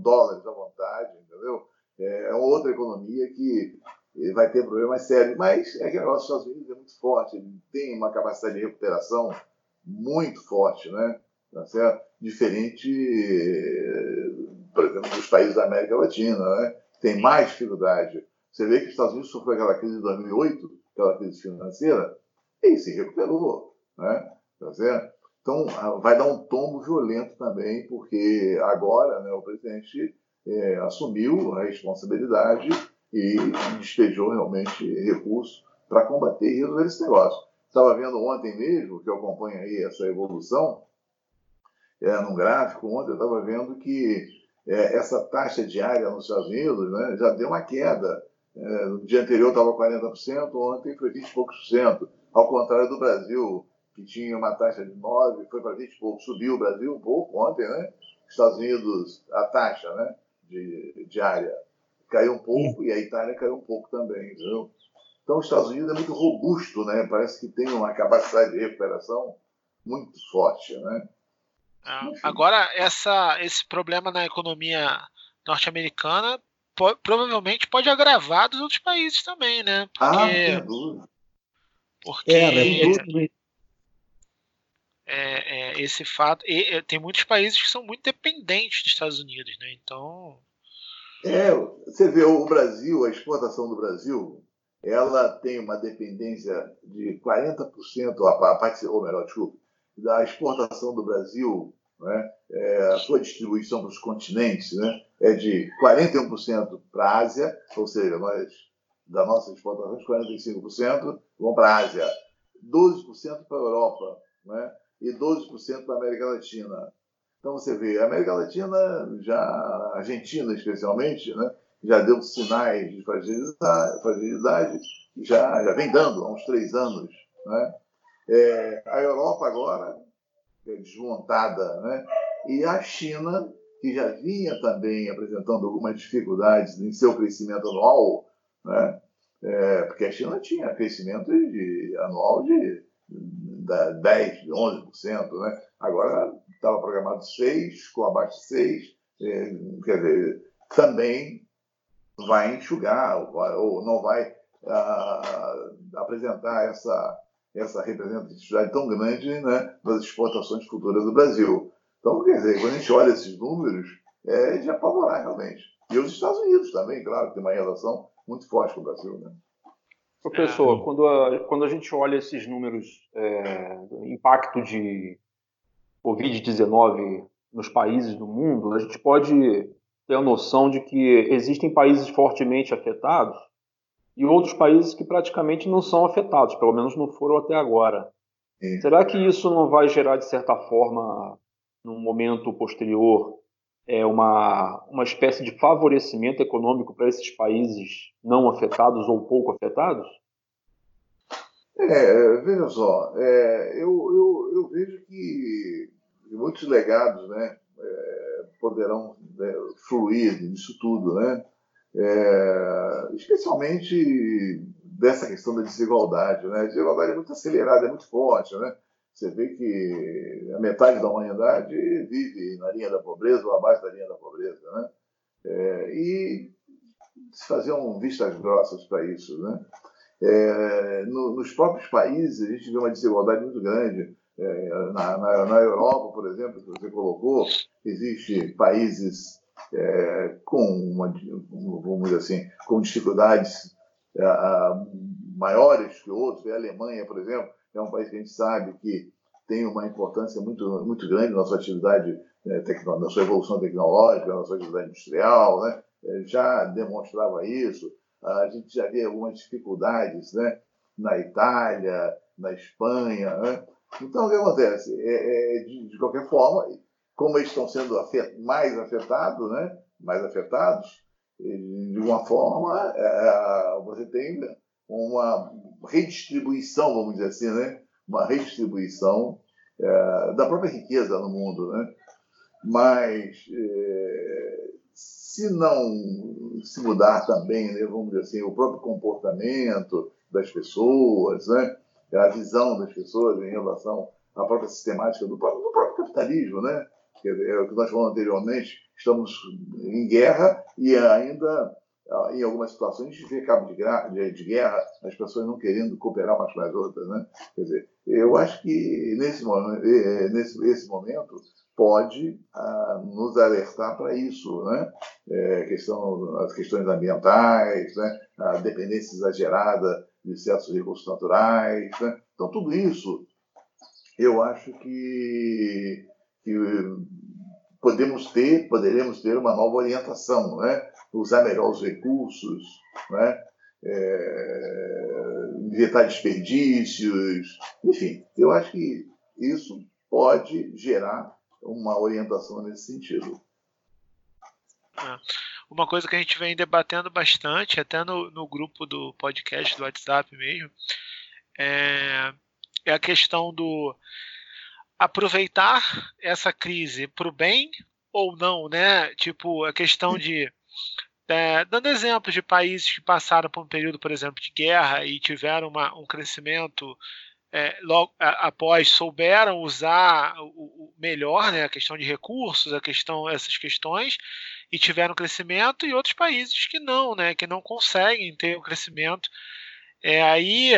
dólares à vontade, entendeu? É uma outra economia que vai ter problemas sérios. Mas é que o negócio dos Estados Unidos é muito forte, ele tem uma capacidade de recuperação muito forte, né? Tá certo? Diferente, por exemplo, dos países da América Latina, né? Tem mais dificuldade. Você vê que os Estados Unidos sofreu aquela crise de 2008, aquela crise financeira, e se recuperou, né? Tá certo? Então, vai dar um tombo violento também, porque agora né, o presidente é, assumiu a responsabilidade e despejou realmente recursos para combater e resolver esse negócio. Estava vendo ontem mesmo, que eu acompanho aí essa evolução, é, num gráfico, ontem eu estava vendo que é, essa taxa diária nos Estados Unidos né, já deu uma queda. É, no dia anterior estava 40%, ontem foi 20 e poucos por cento. Ao contrário do Brasil, que tinha uma taxa de 9, foi para 20 e pouco, subiu o Brasil um pouco ontem, né? Estados Unidos, a taxa né, de, diária caiu um pouco e a Itália caiu um pouco também, entendeu? Então, os Estados Unidos é muito robusto, né? Parece que tem uma capacidade de recuperação muito forte, né? Ah, agora, essa, esse problema na economia norte-americana po provavelmente pode agravar dos outros países também, né? Ah, porque, ah, porque é, é, é, esse fato. E, tem muitos países que são muito dependentes dos Estados Unidos, né? Então. É, você vê o Brasil, a exportação do Brasil, ela tem uma dependência de 40%, a, a parte, ou melhor, desculpa, da exportação do Brasil, né, é, a sua distribuição para os continentes, né, é de 41% para a Ásia, ou seja, nós, da nossa exportação, 45% vão para a Ásia, 12% para a Europa né, e 12% para a América Latina. Então você vê, a América Latina, já a Argentina especialmente, né, já deu sinais de fragilidade, já, já vem dando há uns três anos. Né? É, a Europa agora é desmontada, né? e a China, que já vinha também apresentando algumas dificuldades em seu crescimento anual, né? É, porque a China tinha crescimento de, anual de, de 10, 11%, né? agora estava programado 6%, ficou abaixo de 6%, é, quer dizer, também vai enxugar ou não vai uh, apresentar essa, essa representatividade tão grande né, das exportações futuras do Brasil. Então, quer dizer, quando a gente olha esses números, é de apavorar realmente. E os Estados Unidos também, claro, tem uma relação muito forte com o Brasil. Né? Professor, quando a, quando a gente olha esses números, é, do impacto de Covid-19 nos países do mundo, a gente pode ter a noção de que existem países fortemente afetados e outros países que praticamente não são afetados, pelo menos não foram até agora. Sim. Será que isso não vai gerar, de certa forma, num momento posterior, é uma, uma espécie de favorecimento econômico para esses países não afetados ou pouco afetados? É, veja só, é, eu, eu, eu vejo que muitos legados, né, é, poderão né, fluir nisso tudo, né? É, especialmente dessa questão da desigualdade, né? A desigualdade é muito acelerada, é muito forte, né? Você vê que a metade da humanidade vive na linha da pobreza ou abaixo da linha da pobreza, né? É, e faziam vistas grossas para isso, né? É, no, nos próprios países a gente vê uma desigualdade muito grande. É, na, na, na, Europa, por exemplo, que você colocou, existem países é, com, uma, vamos dizer assim, com dificuldades é, maiores que outros. A Alemanha, por exemplo, é um país que a gente sabe que tem uma importância muito, muito grande na sua atividade, né, na sua evolução tecnológica, na sua atividade industrial, né? É, já demonstrava isso. A gente já vê algumas dificuldades né? na Itália, na Espanha. Né? Então, o que acontece? É, é de, de, qualquer forma, como eles estão sendo afet, mais afetados, né? mais afetados, de uma forma, é, você tem uma redistribuição, vamos dizer assim, né? uma redistribuição é, da própria riqueza no mundo. Né? Mas é, se não se mudar também, né, vamos dizer assim, o próprio comportamento das pessoas, né, a visão das pessoas em relação à própria sistemática do próprio, do próprio capitalismo, né? Que é o que nós falamos anteriormente, estamos em guerra e ainda em algumas situações de ver cabo de, de, de, guerra, as pessoas não querendo cooperar umas com as outras, né? Quer dizer, eu acho que nesse momento, eh, nesse esse momento pode ah, nos alertar para isso, né? É, questão, as questões ambientais, né? a dependência exagerada de certos recursos naturais, né? então tudo isso eu acho que, que podemos ter, poderemos ter uma nova orientação, né? Usar melhor os recursos, né? É, evitar desperdícios, enfim, eu acho que isso pode gerar uma orientação nesse sentido. É. Uma coisa que a gente vem debatendo bastante, até no, no grupo do podcast do WhatsApp mesmo, é, é a questão do aproveitar essa crise para o bem ou não, né? Tipo, a questão de. É, dando exemplos de países que passaram por um período, por exemplo, de guerra e tiveram uma, um crescimento é, logo a, após souberam usar o, o, melhor, né, a questão de recursos, a questão essas questões e tiveram crescimento e outros países que não, né, que não conseguem ter o crescimento. É, aí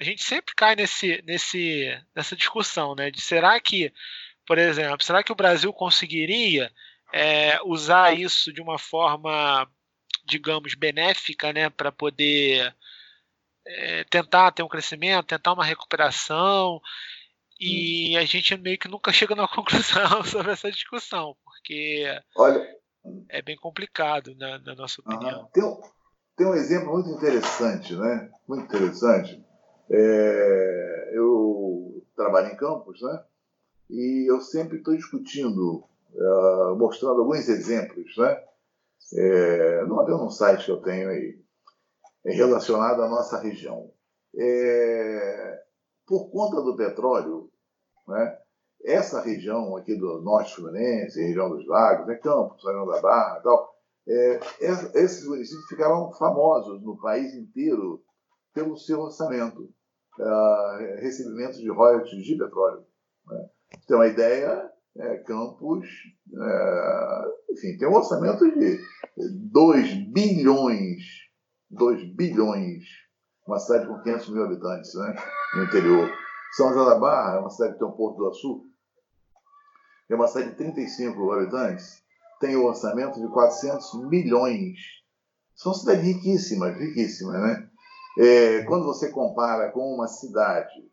a gente sempre cai nesse, nesse, nessa discussão, né? De será que, por exemplo, será que o Brasil conseguiria é, usar isso de uma forma, digamos, benéfica, né? Para poder é, tentar ter um crescimento, tentar uma recuperação. E hum. a gente meio que nunca [laughs] chega numa conclusão [laughs] sobre essa discussão, porque Olha, é bem complicado, na, na nossa opinião. Tem, um, tem um exemplo muito interessante, né? Muito interessante é, eu trabalho em campos, né? E eu sempre estou discutindo, uh, mostrando alguns exemplos, né? É, não havia um site que eu tenho aí, é relacionado à nossa região. É, por conta do petróleo, né? Essa região aqui do Norte Fluminense, região dos Lagos, né? Campos, São da Barra e tal, é, esses municípios ficaram famosos no país inteiro pelo seu orçamento uh, recebimentos de royalties de petróleo. Né? Tem uma ideia, é, Campos, é, enfim, tem um orçamento de 2 bilhões, 2 bilhões, uma cidade com 500 mil habitantes né, no interior. São João da Barra é uma cidade que tem um Porto do Açu, é uma cidade de 35 habitantes, tem um orçamento de 400 milhões. São cidades riquíssimas, riquíssimas, né? É, quando você compara com uma cidade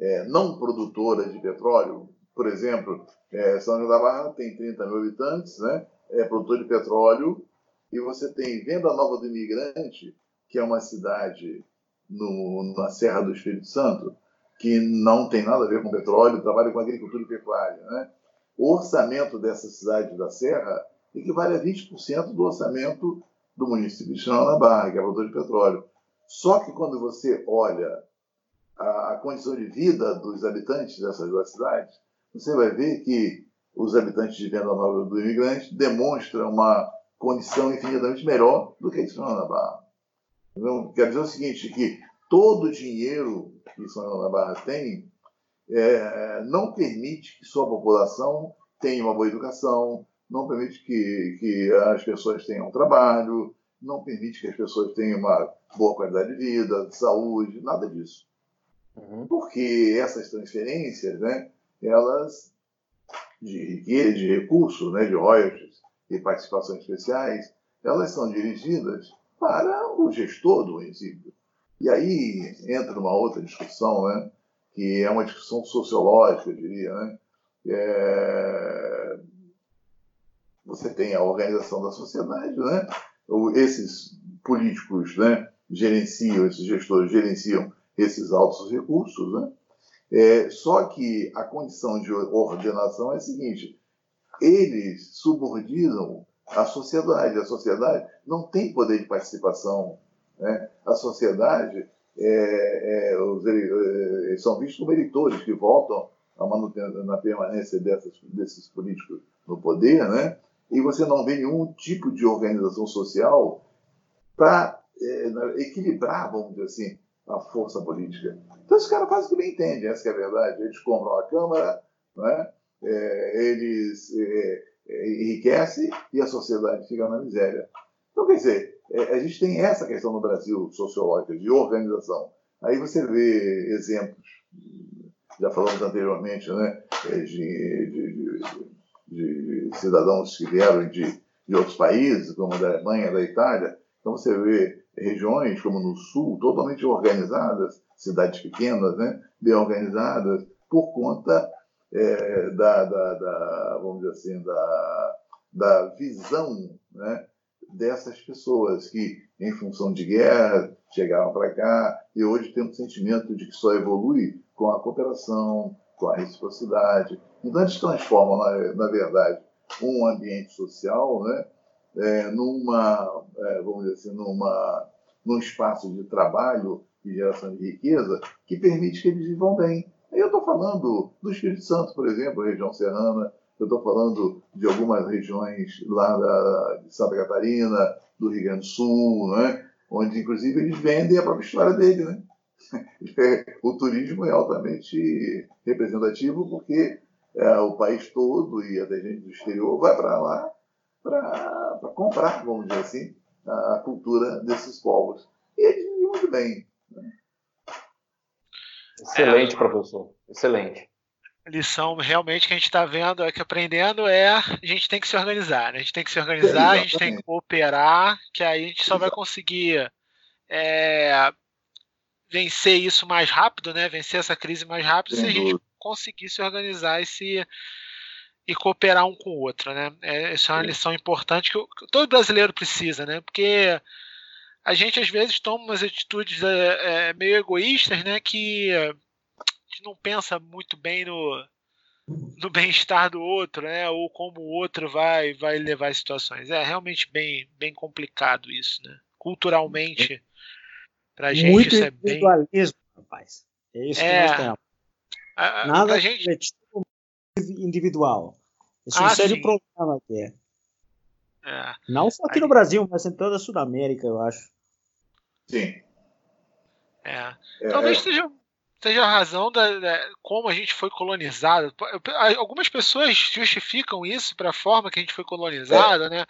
é, não produtora de petróleo, por exemplo, é, São João da Barra tem 30 mil habitantes, né? é produtor de petróleo, e você tem Venda Nova do Imigrante, que é uma cidade no, na Serra do Espírito Santo, que não tem nada a ver com petróleo, trabalha com agricultura e pecuária. Né? O orçamento dessa cidade da Serra equivale a 20% do orçamento do município de João da Barra, que é produtor de petróleo. Só que quando você olha a condição de vida dos habitantes dessas duas cidades, você vai ver que os habitantes de Venda Nova do Imigrante demonstram uma condição infinitamente melhor do que a de São João da Barra. Então, quer dizer o seguinte, que todo o dinheiro que São João da Barra tem é, não permite que sua população tenha uma boa educação, não permite que, que as pessoas tenham trabalho, não permite que as pessoas tenham uma boa qualidade de vida, de saúde, nada disso. Uhum. Porque essas transferências, né, elas de de recursos, né, de royalties e participações especiais, elas são dirigidas para o gestor do município. E aí entra uma outra discussão, né, que é uma discussão sociológica, eu diria. Né? É... Você tem a organização da sociedade, né? esses políticos né, gerenciam, esses gestores gerenciam esses altos recursos, né? É, só que a condição de ordenação é a seguinte: eles subordinam a sociedade. A sociedade não tem poder de participação. Né? A sociedade é, é, os, é, são vistos como eleitores que votam na permanência dessas, desses políticos no poder, né? e você não vê nenhum tipo de organização social para é, equilibrar, vamos dizer assim, a força política. Então, os caras fazem o que bem entendem, essa é a verdade. Eles compram a Câmara, né? É, eles é, é, enriquecem e a sociedade fica na miséria. Então, quer dizer, é, a gente tem essa questão no Brasil sociológica de organização. Aí você vê exemplos, já falamos anteriormente, né, é, de, de, de, de cidadãos que vieram de, de outros países, como da Alemanha, da Itália. Então você vê regiões como no Sul totalmente organizadas, cidades pequenas, né, bem organizadas, por conta é, da, da, da, vamos dizer assim, da, da visão né, dessas pessoas que, em função de guerra, chegaram para cá e hoje tem um sentimento de que só evolui com a cooperação, com a reciprocidade. Então, eles transformam, na, na verdade, um ambiente social né, é, numa, é, vamos dizer assim, numa, num espaço de trabalho e geração de riqueza que permite que eles vivam bem. Eu estou falando do Espírito Santo, por exemplo, região serrana, eu estou falando de algumas regiões lá da, de Santa Catarina, do Rio Grande do Sul, né? onde inclusive eles vendem a própria história dele. Né? [laughs] o turismo é altamente representativo porque é, o país todo e até gente do exterior vai para lá para comprar, vamos dizer assim, a, cultura desses povos. E eles vivem muito bem. Né? Excelente, é, professor. Excelente lição realmente que a gente está vendo, é que aprendendo é a gente tem que se organizar, né? A gente tem que se organizar, a gente tem que cooperar, que aí a gente só vai conseguir é, vencer isso mais rápido, né? Vencer essa crise mais rápido se a gente conseguir se organizar e se e cooperar um com o outro, né? É, isso é uma lição importante que, que todo brasileiro precisa, né? Porque a gente às vezes toma umas atitudes é, é, meio egoístas, né? Que gente não pensa muito bem no, no bem-estar do outro, né? Ou como o outro vai vai levar as situações. É realmente bem bem complicado isso, né? Culturalmente, pra gente muito isso é bem individualismo, rapaz. É isso que é, nós temos. A, Nada a gente individual. Esse é um ah, sério sim. problema aqui. É. É. Não só aqui Aí... no Brasil, mas em toda a Sudamérica, eu acho. Sim. É. é Talvez seja seja a razão da, da, como a gente foi colonizado. Algumas pessoas justificam isso para a forma que a gente foi colonizado, é. né?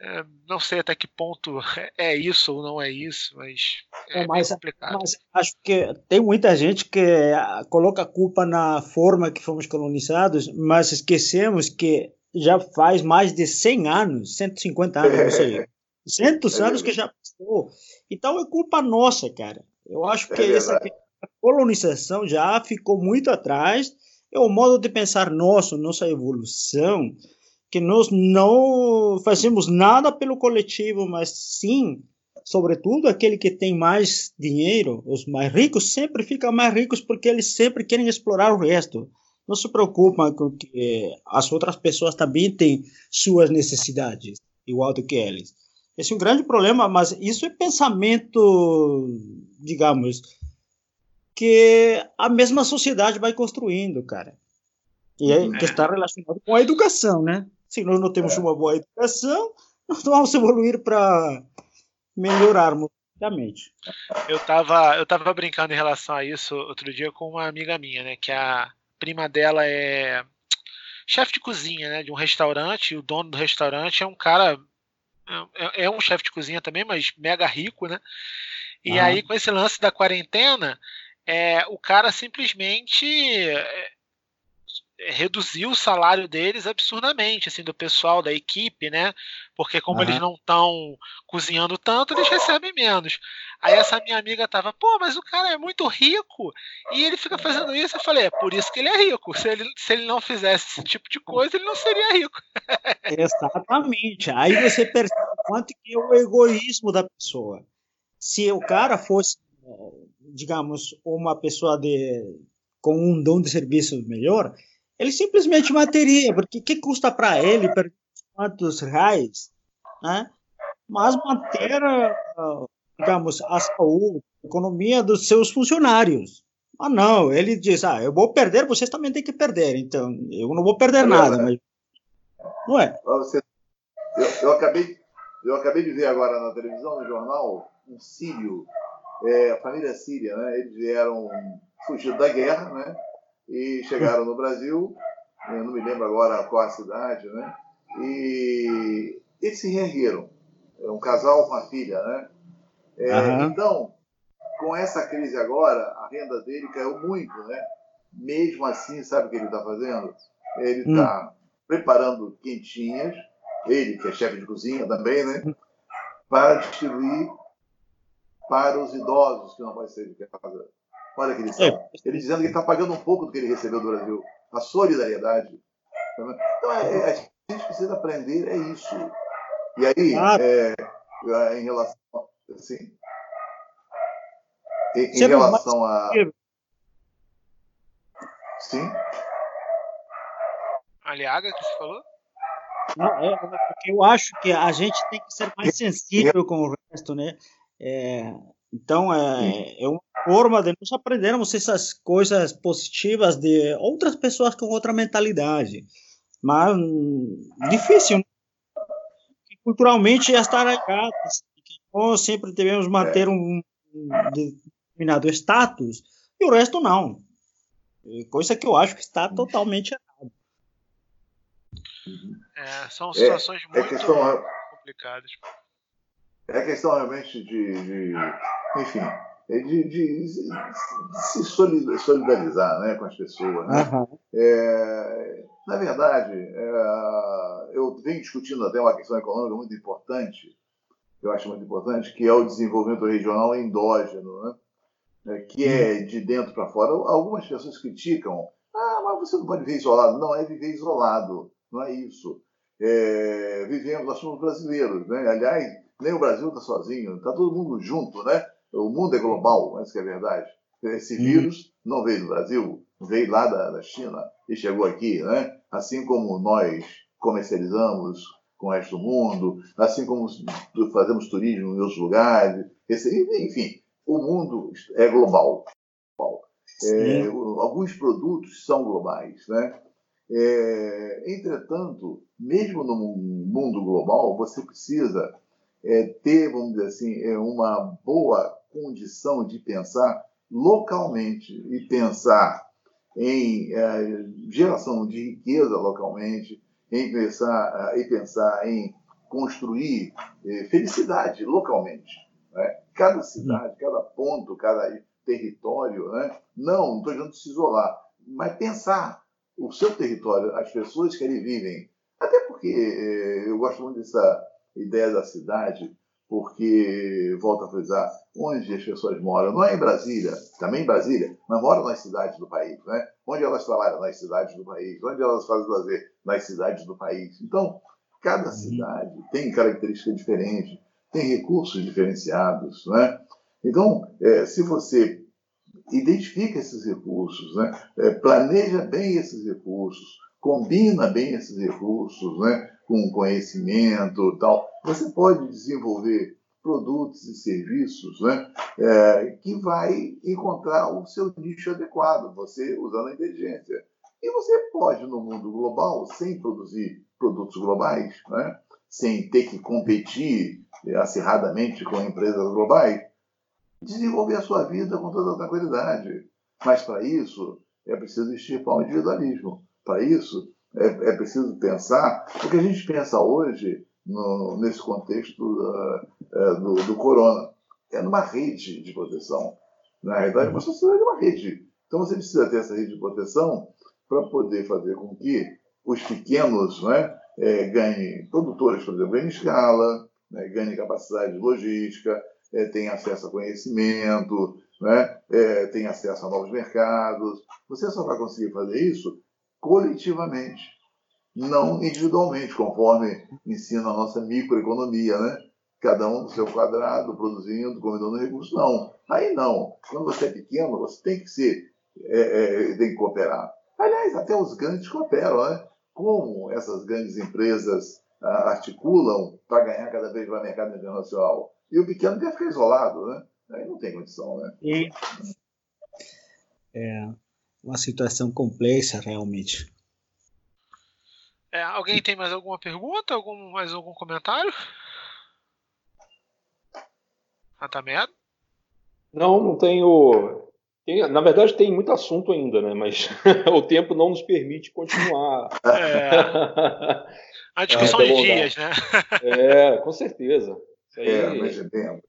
É, não sei até que ponto é isso ou não é isso, mas é, é mas, complicado. Mas acho que tem muita gente que coloca a culpa na forma que fomos colonizados, mas esquecemos que já faz mais de 100 anos, 150 anos, não sei, [laughs] 100 anos que já passou. Então é culpa nossa, cara. Eu acho que essa a colonização já ficou muito atrás. É o modo de pensar nosso, nossa evolução, que nós não fazemos nada pelo coletivo, mas sim, sobretudo aquele que tem mais dinheiro, os mais ricos sempre ficam mais ricos porque eles sempre querem explorar o resto. Não se preocupam com que as outras pessoas também têm suas necessidades, igual do que eles. Esse é um grande problema, mas isso é pensamento, digamos, que a mesma sociedade vai construindo, cara. E é, que está relacionado com a educação, né? Se nós não temos é. uma boa educação, nós vamos evoluir para melhorarmos rapidamente. Eu estava eu tava brincando em relação a isso outro dia com uma amiga minha, né? Que a prima dela é chefe de cozinha, né? De um restaurante, e o dono do restaurante é um cara. É, é um chefe de cozinha também, mas mega rico, né? E ah. aí, com esse lance da quarentena, é, o cara simplesmente é, é, reduziu o salário deles absurdamente, assim, do pessoal da equipe, né? Porque como uhum. eles não estão cozinhando tanto, eles recebem menos. Aí essa minha amiga tava, pô, mas o cara é muito rico e ele fica fazendo isso. Eu falei, é por isso que ele é rico. Se ele, se ele não fizesse esse tipo de coisa, ele não seria rico. [laughs] Exatamente. Aí você percebe quanto que é o egoísmo da pessoa. Se o cara fosse digamos, uma pessoa de, com um dom de serviço melhor, ele simplesmente manteria, porque que custa para ele perder quantos reais, né? Mas manter digamos, a saúde, a economia dos seus funcionários. Ah, não, ele diz, ah, eu vou perder, vocês também têm que perder, então eu não vou perder nada. Mas... Não é? Você, eu, eu, acabei, eu acabei de ver agora na televisão, no jornal, um sírio, é, a família síria, né? Eles vieram fugir da guerra, né? E chegaram no Brasil, eu não me lembro agora qual a cidade, né? E eles se reergueram. É um casal com a filha, né? É, uhum. Então, com essa crise agora, a renda dele caiu muito, né? Mesmo assim, sabe o que ele está fazendo? Ele está hum. preparando quentinhas, ele que é chefe de cozinha também, né? Hum. Para distribuir para os idosos que não podem sair de casa. Olha que lição. É. Ele dizendo que ele está pagando um pouco do que ele recebeu do Brasil. A solidariedade. Então, é, é, a gente precisa aprender, é isso. E aí, ah. é, em relação. Assim, em, em relação a. Sim? Aliaga, que você falou? Não, é, porque eu acho que a gente tem que ser mais sensível com o resto, né? É, então, é, é uma forma de nós aprendermos essas coisas positivas de outras pessoas com outra mentalidade. Mas difícil. Né? Culturalmente já está arraigado. Nós sempre devemos manter um, determinado status e o resto não. Coisa que eu acho que está totalmente errado. É, são situações é, muito questão, complicadas. É questão realmente de, de enfim, é de, de, de, se solidarizar né, com as pessoas. Né? Uhum. É, na verdade, é, eu venho discutindo até uma questão econômica muito importante, eu acho muito importante, que é o desenvolvimento regional endógeno, né? É, que é de dentro para fora. Algumas pessoas criticam, ah, mas você não pode viver isolado. Não é viver isolado, não é isso. É, vivemos, nós somos brasileiros, né? aliás, nem o Brasil está sozinho, está todo mundo junto, né? O mundo é global, essa é a verdade. Esse uhum. vírus não veio do Brasil, veio lá da, da China e chegou aqui, né? Assim como nós comercializamos com o resto do mundo, assim como fazemos turismo em outros lugares, enfim, o mundo é global. É, alguns produtos são globais, né? É, entretanto, mesmo no mundo global, você precisa é, ter, vamos dizer assim, é, uma boa condição de pensar localmente e pensar em é, geração de riqueza localmente, em pensar, e pensar em construir é, felicidade localmente. Né? Cada cidade, cada ponto, cada território, né? não, não estou dizendo se isolar, mas pensar o seu território, as pessoas que ali vivem. Até porque eu gosto muito dessa ideia da cidade, porque, volto a frisar, onde as pessoas moram, não é em Brasília, também em Brasília, mas moram nas cidades do país, né? onde elas trabalham nas cidades do país, onde elas fazem lazer nas cidades do país. Então, cada uhum. cidade tem características diferentes, tem recursos diferenciados. Né? Então, é, se você identifica esses recursos, né? É, planeja bem esses recursos, combina bem esses recursos, né? com conhecimento tal, você pode desenvolver produtos e serviços né, é, que vai encontrar o seu nicho adequado, você usando a inteligência. E você pode, no mundo global, sem produzir produtos globais, né, sem ter que competir acirradamente com empresas globais, desenvolver a sua vida com toda tranquilidade. Mas para isso é preciso extirpar o individualismo. Para isso é, é preciso pensar, o que a gente pensa hoje, no, nesse contexto uh, do, do corona, é numa rede de proteção. Na realidade, uma sociedade é uma rede. Então você precisa ter essa rede de proteção para poder fazer com que os pequenos né, é, ganhem, produtores, por exemplo, ganhem escala, né, ganhem capacidade logística, é, tenham acesso a conhecimento, né, é, tenham acesso a novos mercados. Você só vai conseguir fazer isso coletivamente, não individualmente, conforme ensina a nossa microeconomia, né? Cada um do seu quadrado, produzindo, comendo recursos. Não, aí não. Quando você é pequeno, você tem que ser, é, é, tem que cooperar. Aliás, até os grandes cooperam, né? Como essas grandes empresas ah, articulam para ganhar cada vez mais mercado internacional? e o pequeno quer ficar isolado, né? Aí não tem condição, né? E é uma situação complexa, realmente. É, alguém tem mais alguma pergunta? Algum, mais algum comentário? Atamedo? Não, não tenho. Tem, na verdade, tem muito assunto ainda, né? Mas [laughs] o tempo não nos permite continuar. É. A discussão é, de dias, né? É, com certeza. Aí... É, mas é tempo.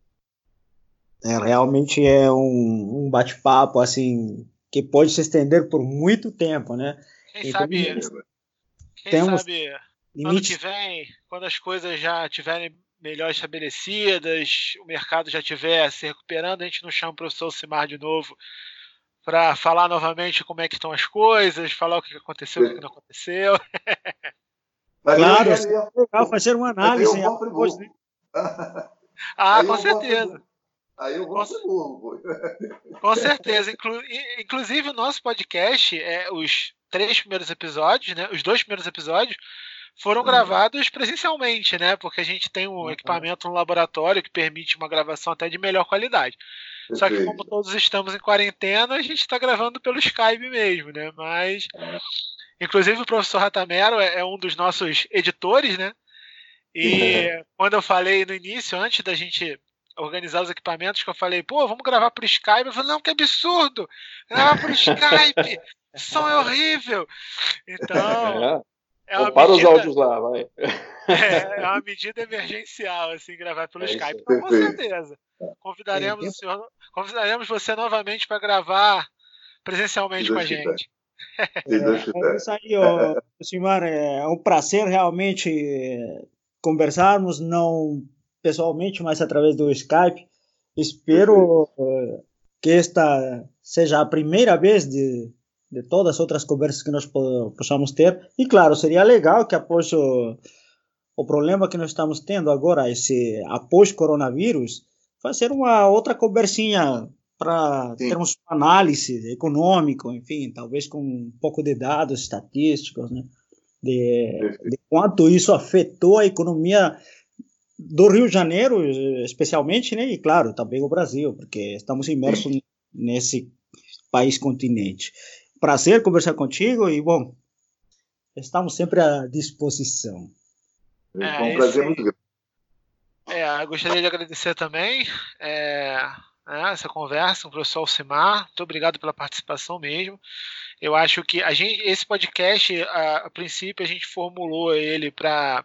É, realmente é um, um bate-papo assim que pode se estender por muito tempo, né? Quem então, sabe, quem temos sabe ano que vem, quando as coisas já estiverem melhor estabelecidas, o mercado já estiver se recuperando, a gente não chama o professor Simar de novo para falar novamente como é que estão as coisas, falar o que aconteceu, o que não aconteceu. [laughs] claro, é legal fazer uma análise. Depois, né? ah, com certeza. Aí eu vou burro, Com certeza. Inclu inclusive, o nosso podcast, é, os três primeiros episódios, né? Os dois primeiros episódios foram uhum. gravados presencialmente, né? Porque a gente tem um uhum. equipamento no laboratório que permite uma gravação até de melhor qualidade. Perfeito. Só que como todos estamos em quarentena, a gente está gravando pelo Skype mesmo, né? Mas, é. inclusive o professor Ratamero é, é um dos nossos editores, né? E uhum. quando eu falei no início, antes da gente organizar os equipamentos, que eu falei, pô, vamos gravar por Skype. Eu falei, não, que absurdo! Gravar por [laughs] Skype! Som é horrível! Então. É. é para medida, os áudios lá, vai. É, é uma medida emergencial, assim, gravar pelo é Skype. Então, com certeza. Convidaremos, o senhor, convidaremos você novamente para gravar presencialmente com a gente. É, é isso aí, ó, Simar, é um prazer realmente conversarmos, não pessoalmente, mas através do Skype. Espero uh, que esta seja a primeira vez de, de todas as outras conversas que nós possamos ter. E claro, seria legal que após o, o problema que nós estamos tendo agora, esse após coronavírus, fazer uma outra conversinha para termos análise econômico, enfim, talvez com um pouco de dados estatísticos, né? De, de quanto isso afetou a economia do Rio de Janeiro, especialmente, né? E claro, também o Brasil, porque estamos imersos nesse país continente. Prazer conversar contigo e, bom, estamos sempre à disposição. É, um prazer muito grande. É, gostaria de agradecer também é, né, essa conversa com o professor Alcimar. Muito obrigado pela participação mesmo. Eu acho que a gente, esse podcast, a, a princípio, a gente formulou ele para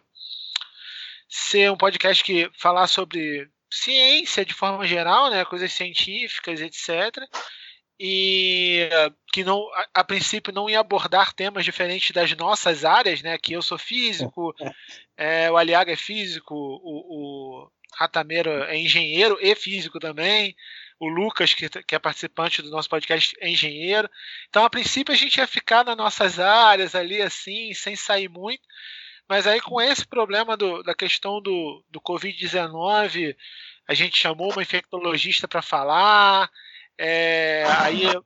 ser um podcast que falar sobre ciência de forma geral, né, coisas científicas, etc. E que não, a, a, princípio não ia abordar temas diferentes das nossas áreas, né? Que eu sou físico, [laughs] é, o Aliaga é físico, o, o Ratameiro é engenheiro e físico também, o Lucas, que, que é participante do nosso podcast, é engenheiro. Então, a princípio, a gente ia ficar nas nossas áreas ali, assim, sem sair muito. Mas aí, com esse problema do, da questão do, do Covid-19, a gente chamou uma infectologista para falar, é, aí eu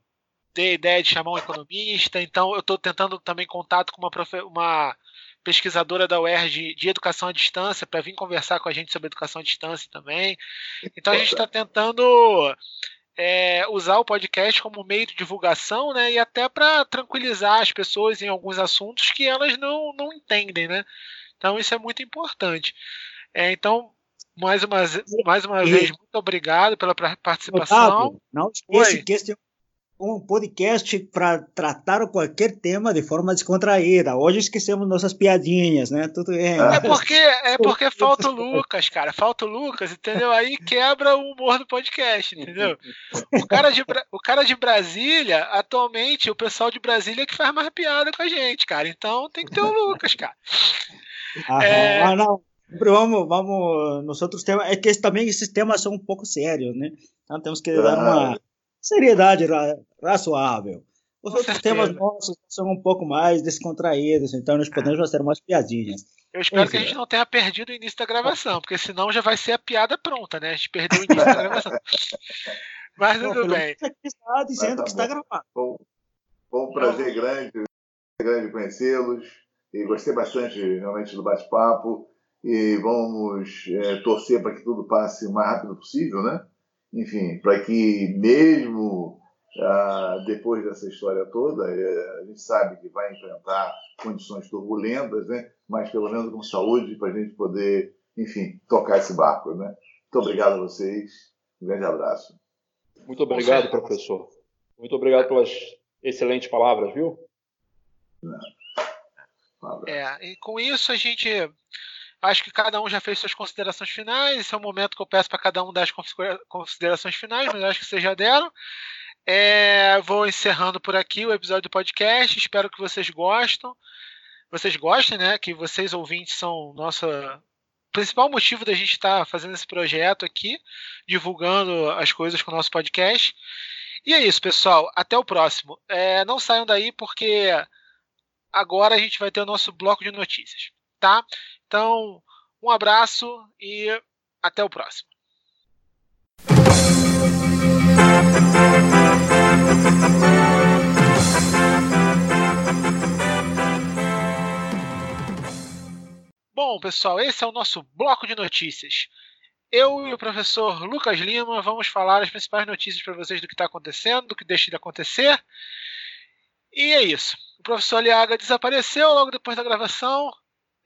dei a ideia de chamar um economista, então eu estou tentando também contato com uma, uma pesquisadora da UERJ de educação à distância para vir conversar com a gente sobre educação à distância também. Então a gente está tentando é, usar o podcast como meio de divulgação, né? E até para tranquilizar as pessoas em alguns assuntos que elas não, não entendem, né? Então isso é muito importante. É, então, mais uma, mais uma vez, muito obrigado pela participação. Otávio, não esqueça que este um podcast para tratar qualquer tema de forma descontraída. Hoje esquecemos nossas piadinhas, né? Tudo bem. É porque, é porque [laughs] falta o Lucas, cara. Falta o Lucas, entendeu? Aí quebra o humor do podcast, entendeu? O cara de, o cara de Brasília, atualmente, o pessoal de Brasília é que faz mais piada com a gente, cara. Então tem que ter o Lucas, cara. Ah, é... ah não. Vamos, vamos, nos outros temas, é que também esses temas são um pouco sérios, né? Então temos que dar uma seriedade ra razoável. Os outros temas nossos são um pouco mais descontraídos, então nós podemos fazer umas piadinhas. Eu espero Enfim. que a gente não tenha perdido o início da gravação, porque senão já vai ser a piada pronta, né? A gente perdeu o início da gravação. [laughs] Mas tudo bem. Está dizendo tá que está gravado. Bom, bom prazer grande, grande conhecê-los. E gostei bastante realmente do bate-papo. E vamos é, torcer para que tudo passe o mais rápido possível, né? Enfim, para que mesmo ah, depois dessa história toda, é, a gente sabe que vai enfrentar condições turbulentas, né? Mas pelo menos com saúde para a gente poder, enfim, tocar esse barco, né? Muito obrigado a vocês, um grande abraço. Muito obrigado, professor. Muito obrigado pelas excelentes palavras, viu? É, e com isso a gente Acho que cada um já fez suas considerações finais. Esse é o momento que eu peço para cada um dar as considerações finais, mas acho que vocês já deram. É, vou encerrando por aqui o episódio do podcast. Espero que vocês gostem. Vocês gostem, né? Que vocês ouvintes são nosso principal motivo da gente estar tá fazendo esse projeto aqui, divulgando as coisas com o nosso podcast. E é isso, pessoal. Até o próximo. É, não saiam daí porque agora a gente vai ter o nosso bloco de notícias, tá? Então, um abraço e até o próximo. Bom, pessoal, esse é o nosso bloco de notícias. Eu e o professor Lucas Lima vamos falar as principais notícias para vocês do que está acontecendo, do que deixa de acontecer. E é isso. O professor Liaga desapareceu logo depois da gravação.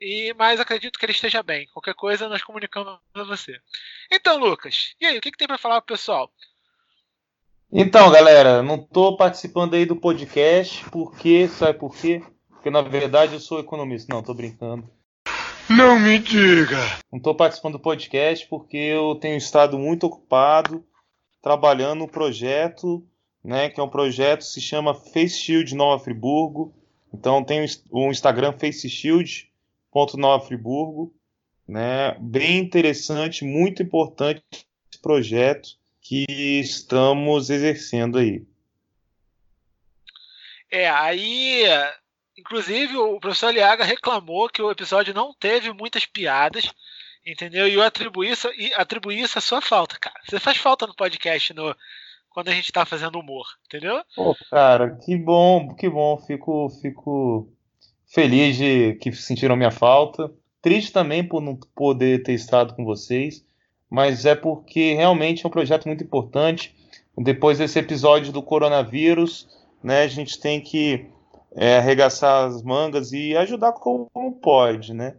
E, mas acredito que ele esteja bem. Qualquer coisa nós comunicamos a você. Então, Lucas, e aí, o que, que tem para falar pro pessoal? Então, galera, não estou participando aí do podcast, porque, sabe por quê? Porque na verdade eu sou economista. Não, estou brincando. Não me diga! Não estou participando do podcast porque eu tenho estado muito ocupado trabalhando no projeto, né, que é um projeto que se chama Face Shield Nova Friburgo. Então tem o Instagram Face Shield, ponto Nova Friburgo, né? Bem interessante, muito importante esse projeto que estamos exercendo aí. É, aí, inclusive o professor Aliaga reclamou que o episódio não teve muitas piadas, entendeu? E eu atribuí isso, atribuí isso à sua falta, cara. Você faz falta no podcast no, quando a gente tá fazendo humor, entendeu? Pô, cara, que bom, que bom. Fico, fico Feliz de que sentiram minha falta. Triste também por não poder ter estado com vocês, mas é porque realmente é um projeto muito importante. Depois desse episódio do coronavírus, né, a gente tem que é, arregaçar as mangas e ajudar como, pode, né?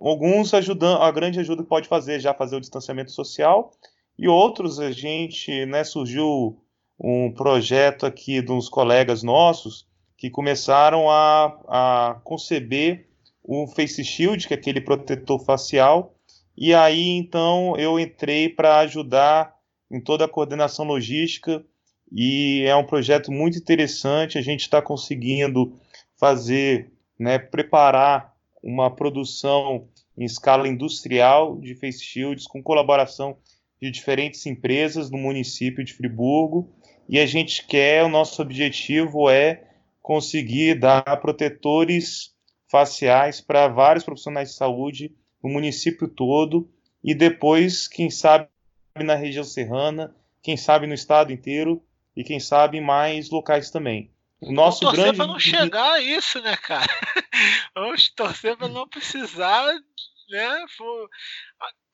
Alguns ajudam, a grande ajuda que pode fazer já fazer o distanciamento social e outros a gente, né, surgiu um projeto aqui de uns colegas nossos que começaram a, a conceber o Face Shield, que é aquele protetor facial, e aí então eu entrei para ajudar em toda a coordenação logística e é um projeto muito interessante. A gente está conseguindo fazer, né, preparar uma produção em escala industrial de face shields com colaboração de diferentes empresas no município de Friburgo. E a gente quer, o nosso objetivo é conseguir dar protetores faciais para vários profissionais de saúde no município todo e depois, quem sabe, na região serrana, quem sabe no estado inteiro e quem sabe em mais locais também. O nosso Vamos torcer grande... para não chegar a isso, né, cara? [laughs] Vamos torcer para não precisar, né.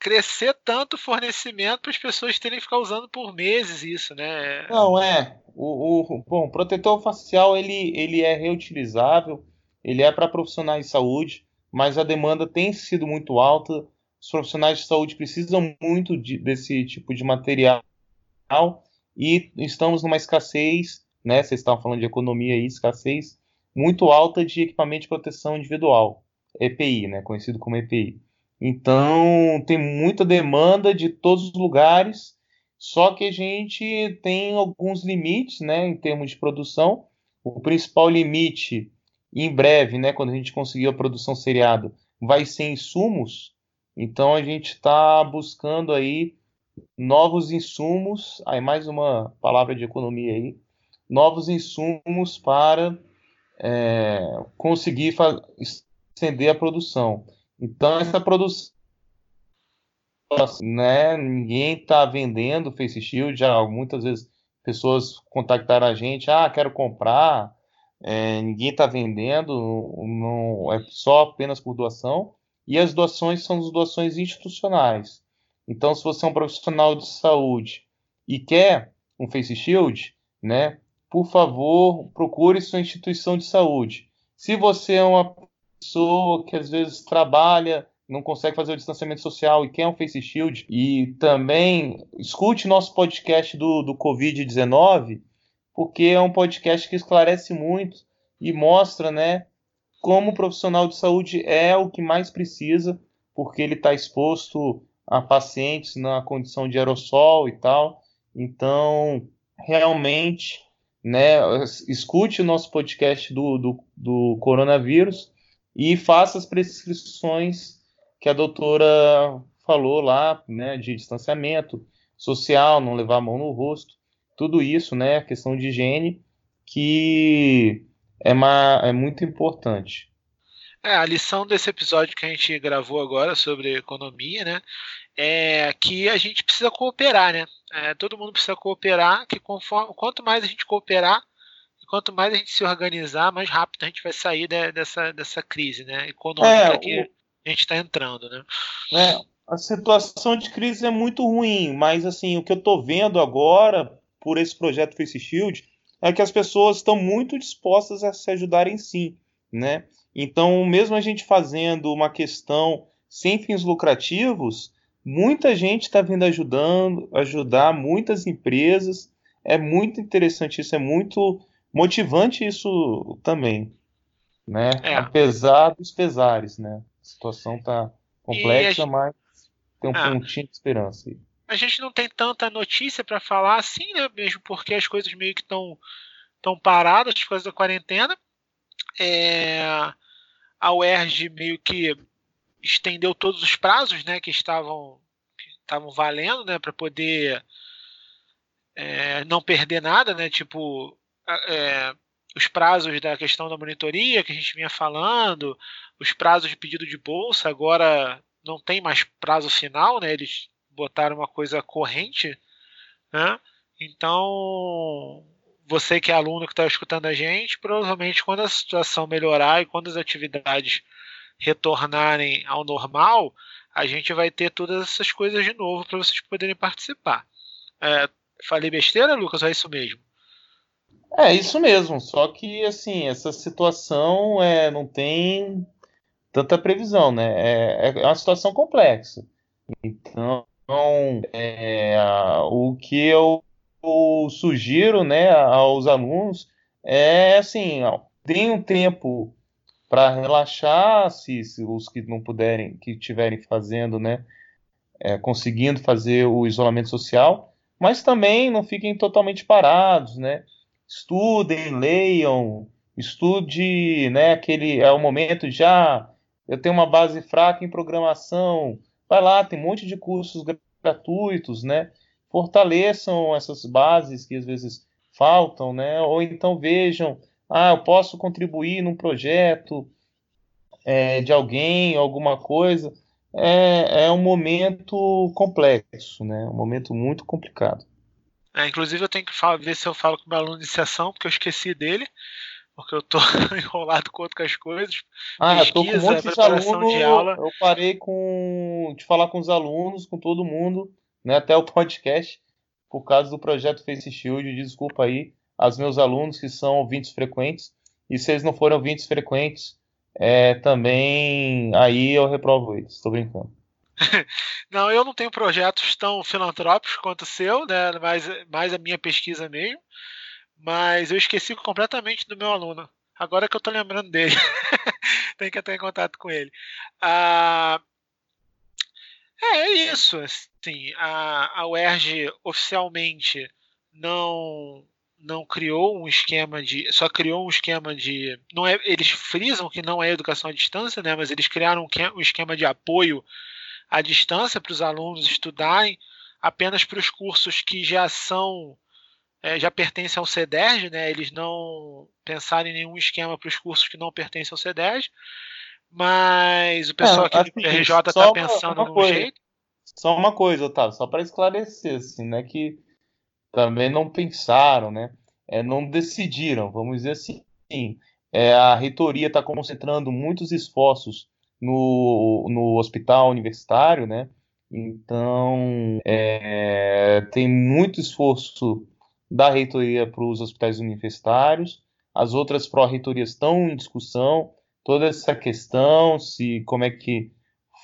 Crescer tanto o fornecimento para as pessoas terem que ficar usando por meses isso, né? Não, é. O, o, bom, protetor facial ele, ele é reutilizável, ele é para profissionais de saúde, mas a demanda tem sido muito alta. Os profissionais de saúde precisam muito de, desse tipo de material e estamos numa escassez, né? Vocês estavam falando de economia aí, escassez muito alta de equipamento de proteção individual, EPI, né? Conhecido como EPI. Então tem muita demanda de todos os lugares só que a gente tem alguns limites, né, em termos de produção. O principal limite, em breve, né, quando a gente conseguir a produção seriada, vai ser insumos. Então a gente está buscando aí novos insumos, aí mais uma palavra de economia aí, novos insumos para é, conseguir estender a produção. Então essa produção né? Ninguém está vendendo Face Shield. Já muitas vezes pessoas contactaram a gente, ah, quero comprar. É, ninguém está vendendo, não é só apenas por doação. e as doações são as doações institucionais. Então, se você é um profissional de saúde e quer um face shield, né, por favor, procure sua instituição de saúde. Se você é uma pessoa que às vezes trabalha, não consegue fazer o distanciamento social e quer um face shield, e também escute nosso podcast do, do Covid-19, porque é um podcast que esclarece muito e mostra, né, como o profissional de saúde é o que mais precisa, porque ele está exposto a pacientes na condição de aerossol e tal. Então, realmente, né, escute o nosso podcast do, do, do coronavírus e faça as prescrições que a doutora falou lá, né, de distanciamento social, não levar a mão no rosto, tudo isso, né, questão de higiene, que é, uma, é muito importante. É, a lição desse episódio que a gente gravou agora sobre economia, né, é que a gente precisa cooperar, né? É, todo mundo precisa cooperar, que conforme, quanto mais a gente cooperar, quanto mais a gente se organizar, mais rápido a gente vai sair de, dessa, dessa crise, né, econômica é, que o... a gente está entrando, né? É, a situação de crise é muito ruim, mas assim, o que eu estou vendo agora por esse projeto Face Shield é que as pessoas estão muito dispostas a se ajudarem sim, né? Então, mesmo a gente fazendo uma questão sem fins lucrativos, muita gente está vindo ajudando, ajudar muitas empresas. É muito interessante isso, é muito motivante isso também, né? É. Apesar dos pesares, né? A situação está complexa, gente... mas tem um ah. pontinho de esperança aí. A gente não tem tanta notícia para falar assim, né? Mesmo porque as coisas meio que estão estão paradas por causa da quarentena. É, a UERJ meio que estendeu todos os prazos né, que estavam, que estavam valendo né, para poder é, não perder nada, né, tipo é, os prazos da questão da monitoria que a gente vinha falando, os prazos de pedido de bolsa, agora não tem mais prazo final, né, eles botaram uma coisa corrente. Né, então você que é aluno que está escutando a gente, provavelmente quando a situação melhorar e quando as atividades retornarem ao normal, a gente vai ter todas essas coisas de novo para vocês poderem participar. É, falei besteira, Lucas? É isso mesmo? É isso mesmo. Só que assim essa situação é, não tem tanta previsão, né? É, é uma situação complexa. Então, é, o que eu eu sugiro né, aos alunos é assim, deem um tempo para relaxar, se, se, os que não puderem, que estiverem fazendo, né, é, conseguindo fazer o isolamento social, mas também não fiquem totalmente parados, né? Estudem, leiam, estude, né? Aquele é o momento já. Eu tenho uma base fraca em programação, vai lá, tem um monte de cursos gratuitos, né? fortaleçam essas bases que às vezes faltam, né? Ou então vejam, ah, eu posso contribuir num projeto é, de alguém, alguma coisa. É, é um momento complexo, né? Um momento muito complicado. É, inclusive eu tenho que falar, ver se eu falo com o meu aluno de iniciação, porque eu esqueci dele, porque eu tô [laughs] enrolado com outras coisas. Ah, Pesquisa, eu tô com um monte de aluno, de aula. Eu parei com de falar com os alunos, com todo mundo né, até o [laughs] podcast, por causa do projeto Face Shield. Desculpa aí aos meus alunos que são ouvintes frequentes. E se eles não forem ouvintes frequentes, é, também aí eu reprovo eles. Estou brincando. [laughs] não, eu não tenho projetos tão filantrópicos quanto o seu, né? Mais, a minha pesquisa mesmo. Mas eu esqueci completamente do meu aluno. Agora que eu estou lembrando dele. [laughs] Tem que entrar em contato com ele. Ah, é, é isso. Assim, a, a UERJ oficialmente não não criou um esquema de. só criou um esquema de. não é Eles frisam que não é educação à distância, né, mas eles criaram um esquema de apoio à distância para os alunos estudarem apenas para os cursos que já são. É, já pertencem ao CEDERJ, né, eles não pensaram em nenhum esquema para os cursos que não pertencem ao CEDERJ. Mas o pessoal é, aqui do PRJ está pensando uma, uma jeito. Só uma coisa, Otávio, só para esclarecer, assim, né, que também não pensaram, né, é, não decidiram, vamos dizer assim. É, a reitoria está concentrando muitos esforços no, no hospital universitário, né? Então, é, tem muito esforço da reitoria para os hospitais universitários, as outras pró-reitorias estão em discussão, toda essa questão, se como é que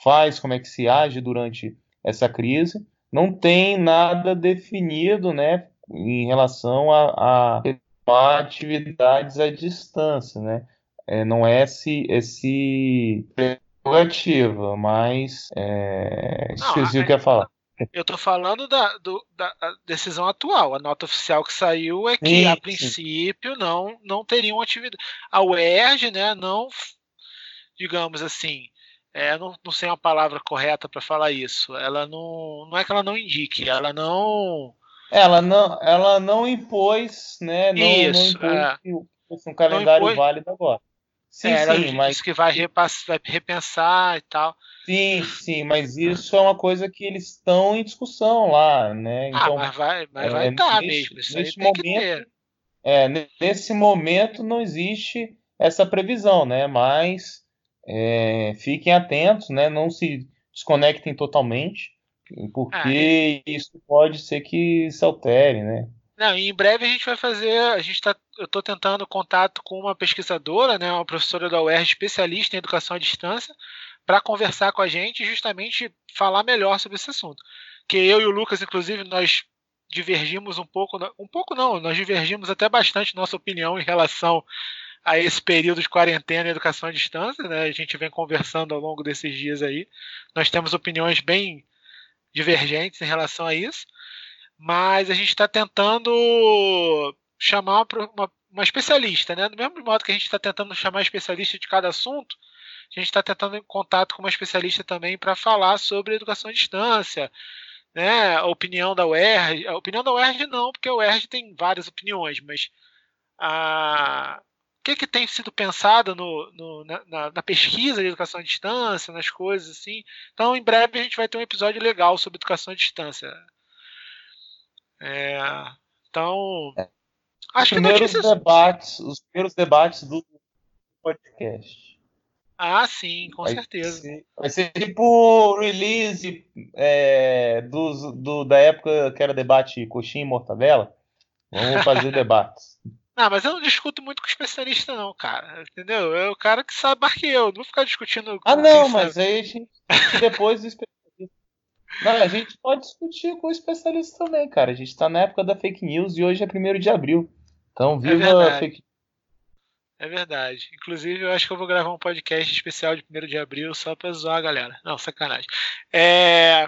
faz, como é que se age durante essa crise. Não tem nada definido, né, em relação a, a atividades à distância, né? É, não é esse, esse prerrogativa, mas é, esqueci o que ia falar. Eu estou falando da, do, da decisão atual. A nota oficial que saiu é que, sim, a princípio, não, não teriam atividade. A UERJ, né, não, digamos assim, é, não, não sei uma palavra correta para falar isso. Ela não, não é que ela não indique, ela não. Ela não, ela não impôs, né? Não, isso, não impôs é. um calendário impôs... válido agora. Sim, é, sim, mas que vai, repass... vai repensar e tal. Sim, sim, mas isso é uma coisa que eles estão em discussão lá, né? Ah, então, ah, mas vai, mas é, vai estar mesmo. Isso nesse momento, é, nesse momento não existe essa previsão, né? Mas é, fiquem atentos, né? Não se desconectem totalmente, porque ah, isso pode ser que se altere, né? Não, em breve a gente vai fazer, a gente tá, eu estou tentando contato com uma pesquisadora, né, uma professora da UERJ especialista em educação à distância, para conversar com a gente e justamente falar melhor sobre esse assunto. Que eu e o Lucas, inclusive, nós divergimos um pouco, um pouco não, nós divergimos até bastante nossa opinião em relação a esse período de quarentena e educação à distância, né? A gente vem conversando ao longo desses dias aí. Nós temos opiniões bem divergentes em relação a isso, mas a gente está tentando chamar uma, uma, especialista, né? Do mesmo modo que a gente está tentando chamar especialista de cada assunto, a gente está tentando em contato com uma especialista também para falar sobre educação à distância, né? A opinião da UERJ, a opinião da UERJ não, porque a UERJ tem várias opiniões, mas a o que, que tem sido pensado no, no na, na, pesquisa de educação à distância, nas coisas assim. Então, em breve a gente vai ter um episódio legal sobre educação à distância. É, então, é. Acho que primeiros debates, os primeiros debates do podcast. Ah, sim, com vai certeza. Ser, vai ser tipo release é, do, do, da época que era debate coxinha e mortadela. Vamos fazer [laughs] debates. Ah, mas eu não discuto muito com especialista, não, cara. Entendeu? É o cara que sabe mais que eu. Não vou ficar discutindo. Ah, não, mas sabe. aí a gente. Depois do especialista. Não, a gente pode discutir com o especialista também, cara. A gente tá na época da fake news e hoje é 1 de abril. Então, é viva é a fake é verdade. Inclusive, eu acho que eu vou gravar um podcast especial de 1 de abril só pra zoar a galera. Não, sacanagem. É...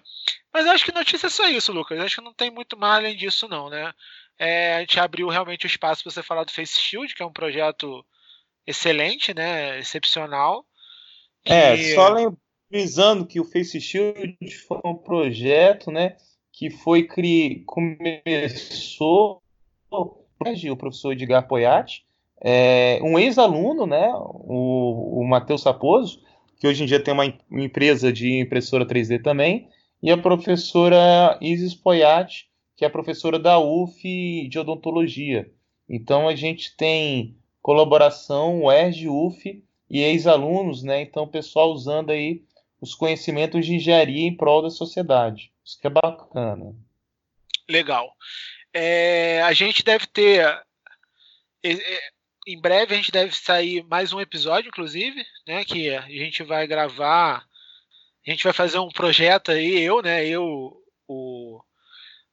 Mas eu acho que notícia é só isso, Lucas. Eu acho que não tem muito mais além disso, não, né? É, a gente abriu realmente o espaço para você falar do Face Shield, que é um projeto excelente, né? Excepcional. É, só lembrando que o Face Shield foi um projeto, né? Que foi cri... começou o professor Edgar Poiati, é, um ex-aluno, né, o, o Matheus Saposo, que hoje em dia tem uma, uma, empresa de impressora 3D também, e a professora Isis Poiati, que é professora da UF de odontologia. Então a gente tem colaboração UERJ, UF e ex-alunos, né? Então o pessoal usando aí os conhecimentos de engenharia em prol da sociedade. Isso que é bacana. Legal. É, a gente deve ter em breve a gente deve sair mais um episódio, inclusive, né? Que a gente vai gravar. A gente vai fazer um projeto aí, eu, né? Eu, o,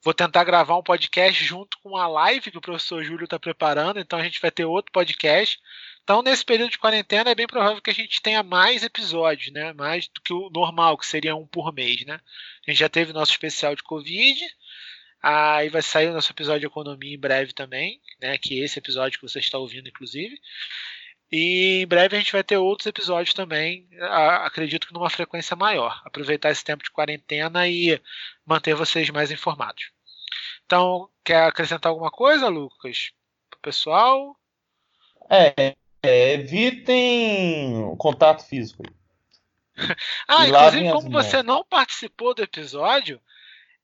vou tentar gravar um podcast junto com a live que o professor Júlio está preparando. Então a gente vai ter outro podcast. Então, nesse período de quarentena, é bem provável que a gente tenha mais episódios, né? Mais do que o normal, que seria um por mês, né? A gente já teve nosso especial de Covid. Aí vai sair o nosso episódio de economia em breve também, né? Que é esse episódio que você está ouvindo, inclusive. E em breve a gente vai ter outros episódios também, acredito que numa frequência maior. Aproveitar esse tempo de quarentena e manter vocês mais informados. Então, quer acrescentar alguma coisa, Lucas? Pro pessoal? É, é evitem contato físico. [laughs] ah, inclusive, como você não participou do episódio,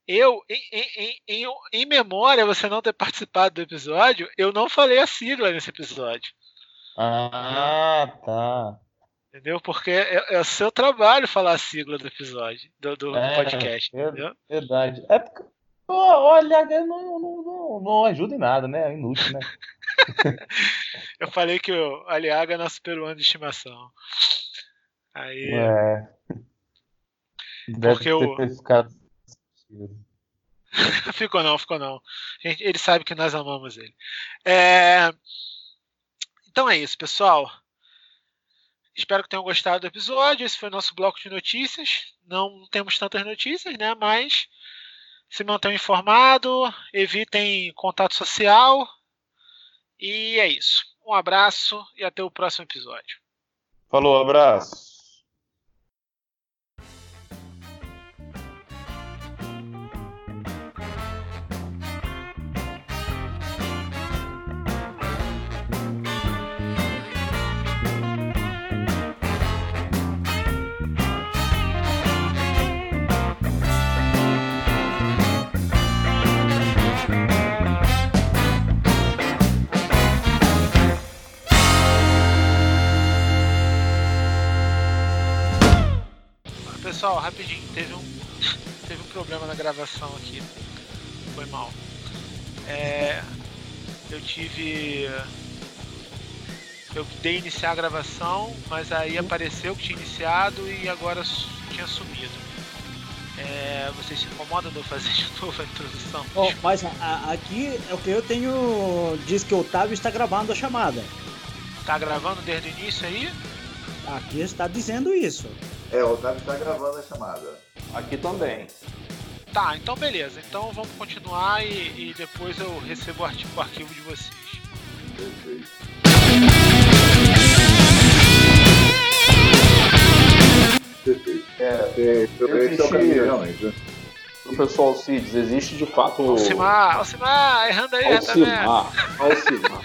eu, em, em, em, em, memória, você não ter participado do episódio, eu não falei a sigla nesse episódio. Ah, tá. Entendeu? Porque é, é o seu trabalho falar a sigla do episódio, do, do é, podcast. É, entendeu? Verdade. É porque olha, não, não, não, não ajuda em nada, né? É inútil, né? [laughs] eu falei que o Aliaga é nosso peruano de estimação. Aí. É. Deve porque o. [laughs] Ficou não, ficou não. Ele sabe que nós amamos ele. É... Então é isso, pessoal. Espero que tenham gostado do episódio. Esse foi o nosso bloco de notícias. Não temos tantas notícias, né? Mas se mantenham informados, evitem contato social. E é isso. Um abraço e até o próximo episódio. Falou, abraço. Pessoal, rapidinho, teve um, teve um problema na gravação aqui. Foi mal. É, eu tive. Eu dei iniciar a gravação, mas aí apareceu que tinha iniciado e agora tinha sumido. É, vocês se incomodam de eu fazer de novo a introdução? Oh, mas a, aqui é o que eu tenho. Diz que o Otávio está gravando a chamada. Tá gravando desde o início aí? Aqui está dizendo isso. É, o Otávio está gravando a chamada. Aqui também. Tá, então beleza. Então vamos continuar e, e depois eu recebo o arquivo, o arquivo de vocês. Perfeito. Perfeito. É, é. Né? Professor Alcides, existe de fato. Alcimar, Alcimar, errando aí, Alcimar, Alcimar.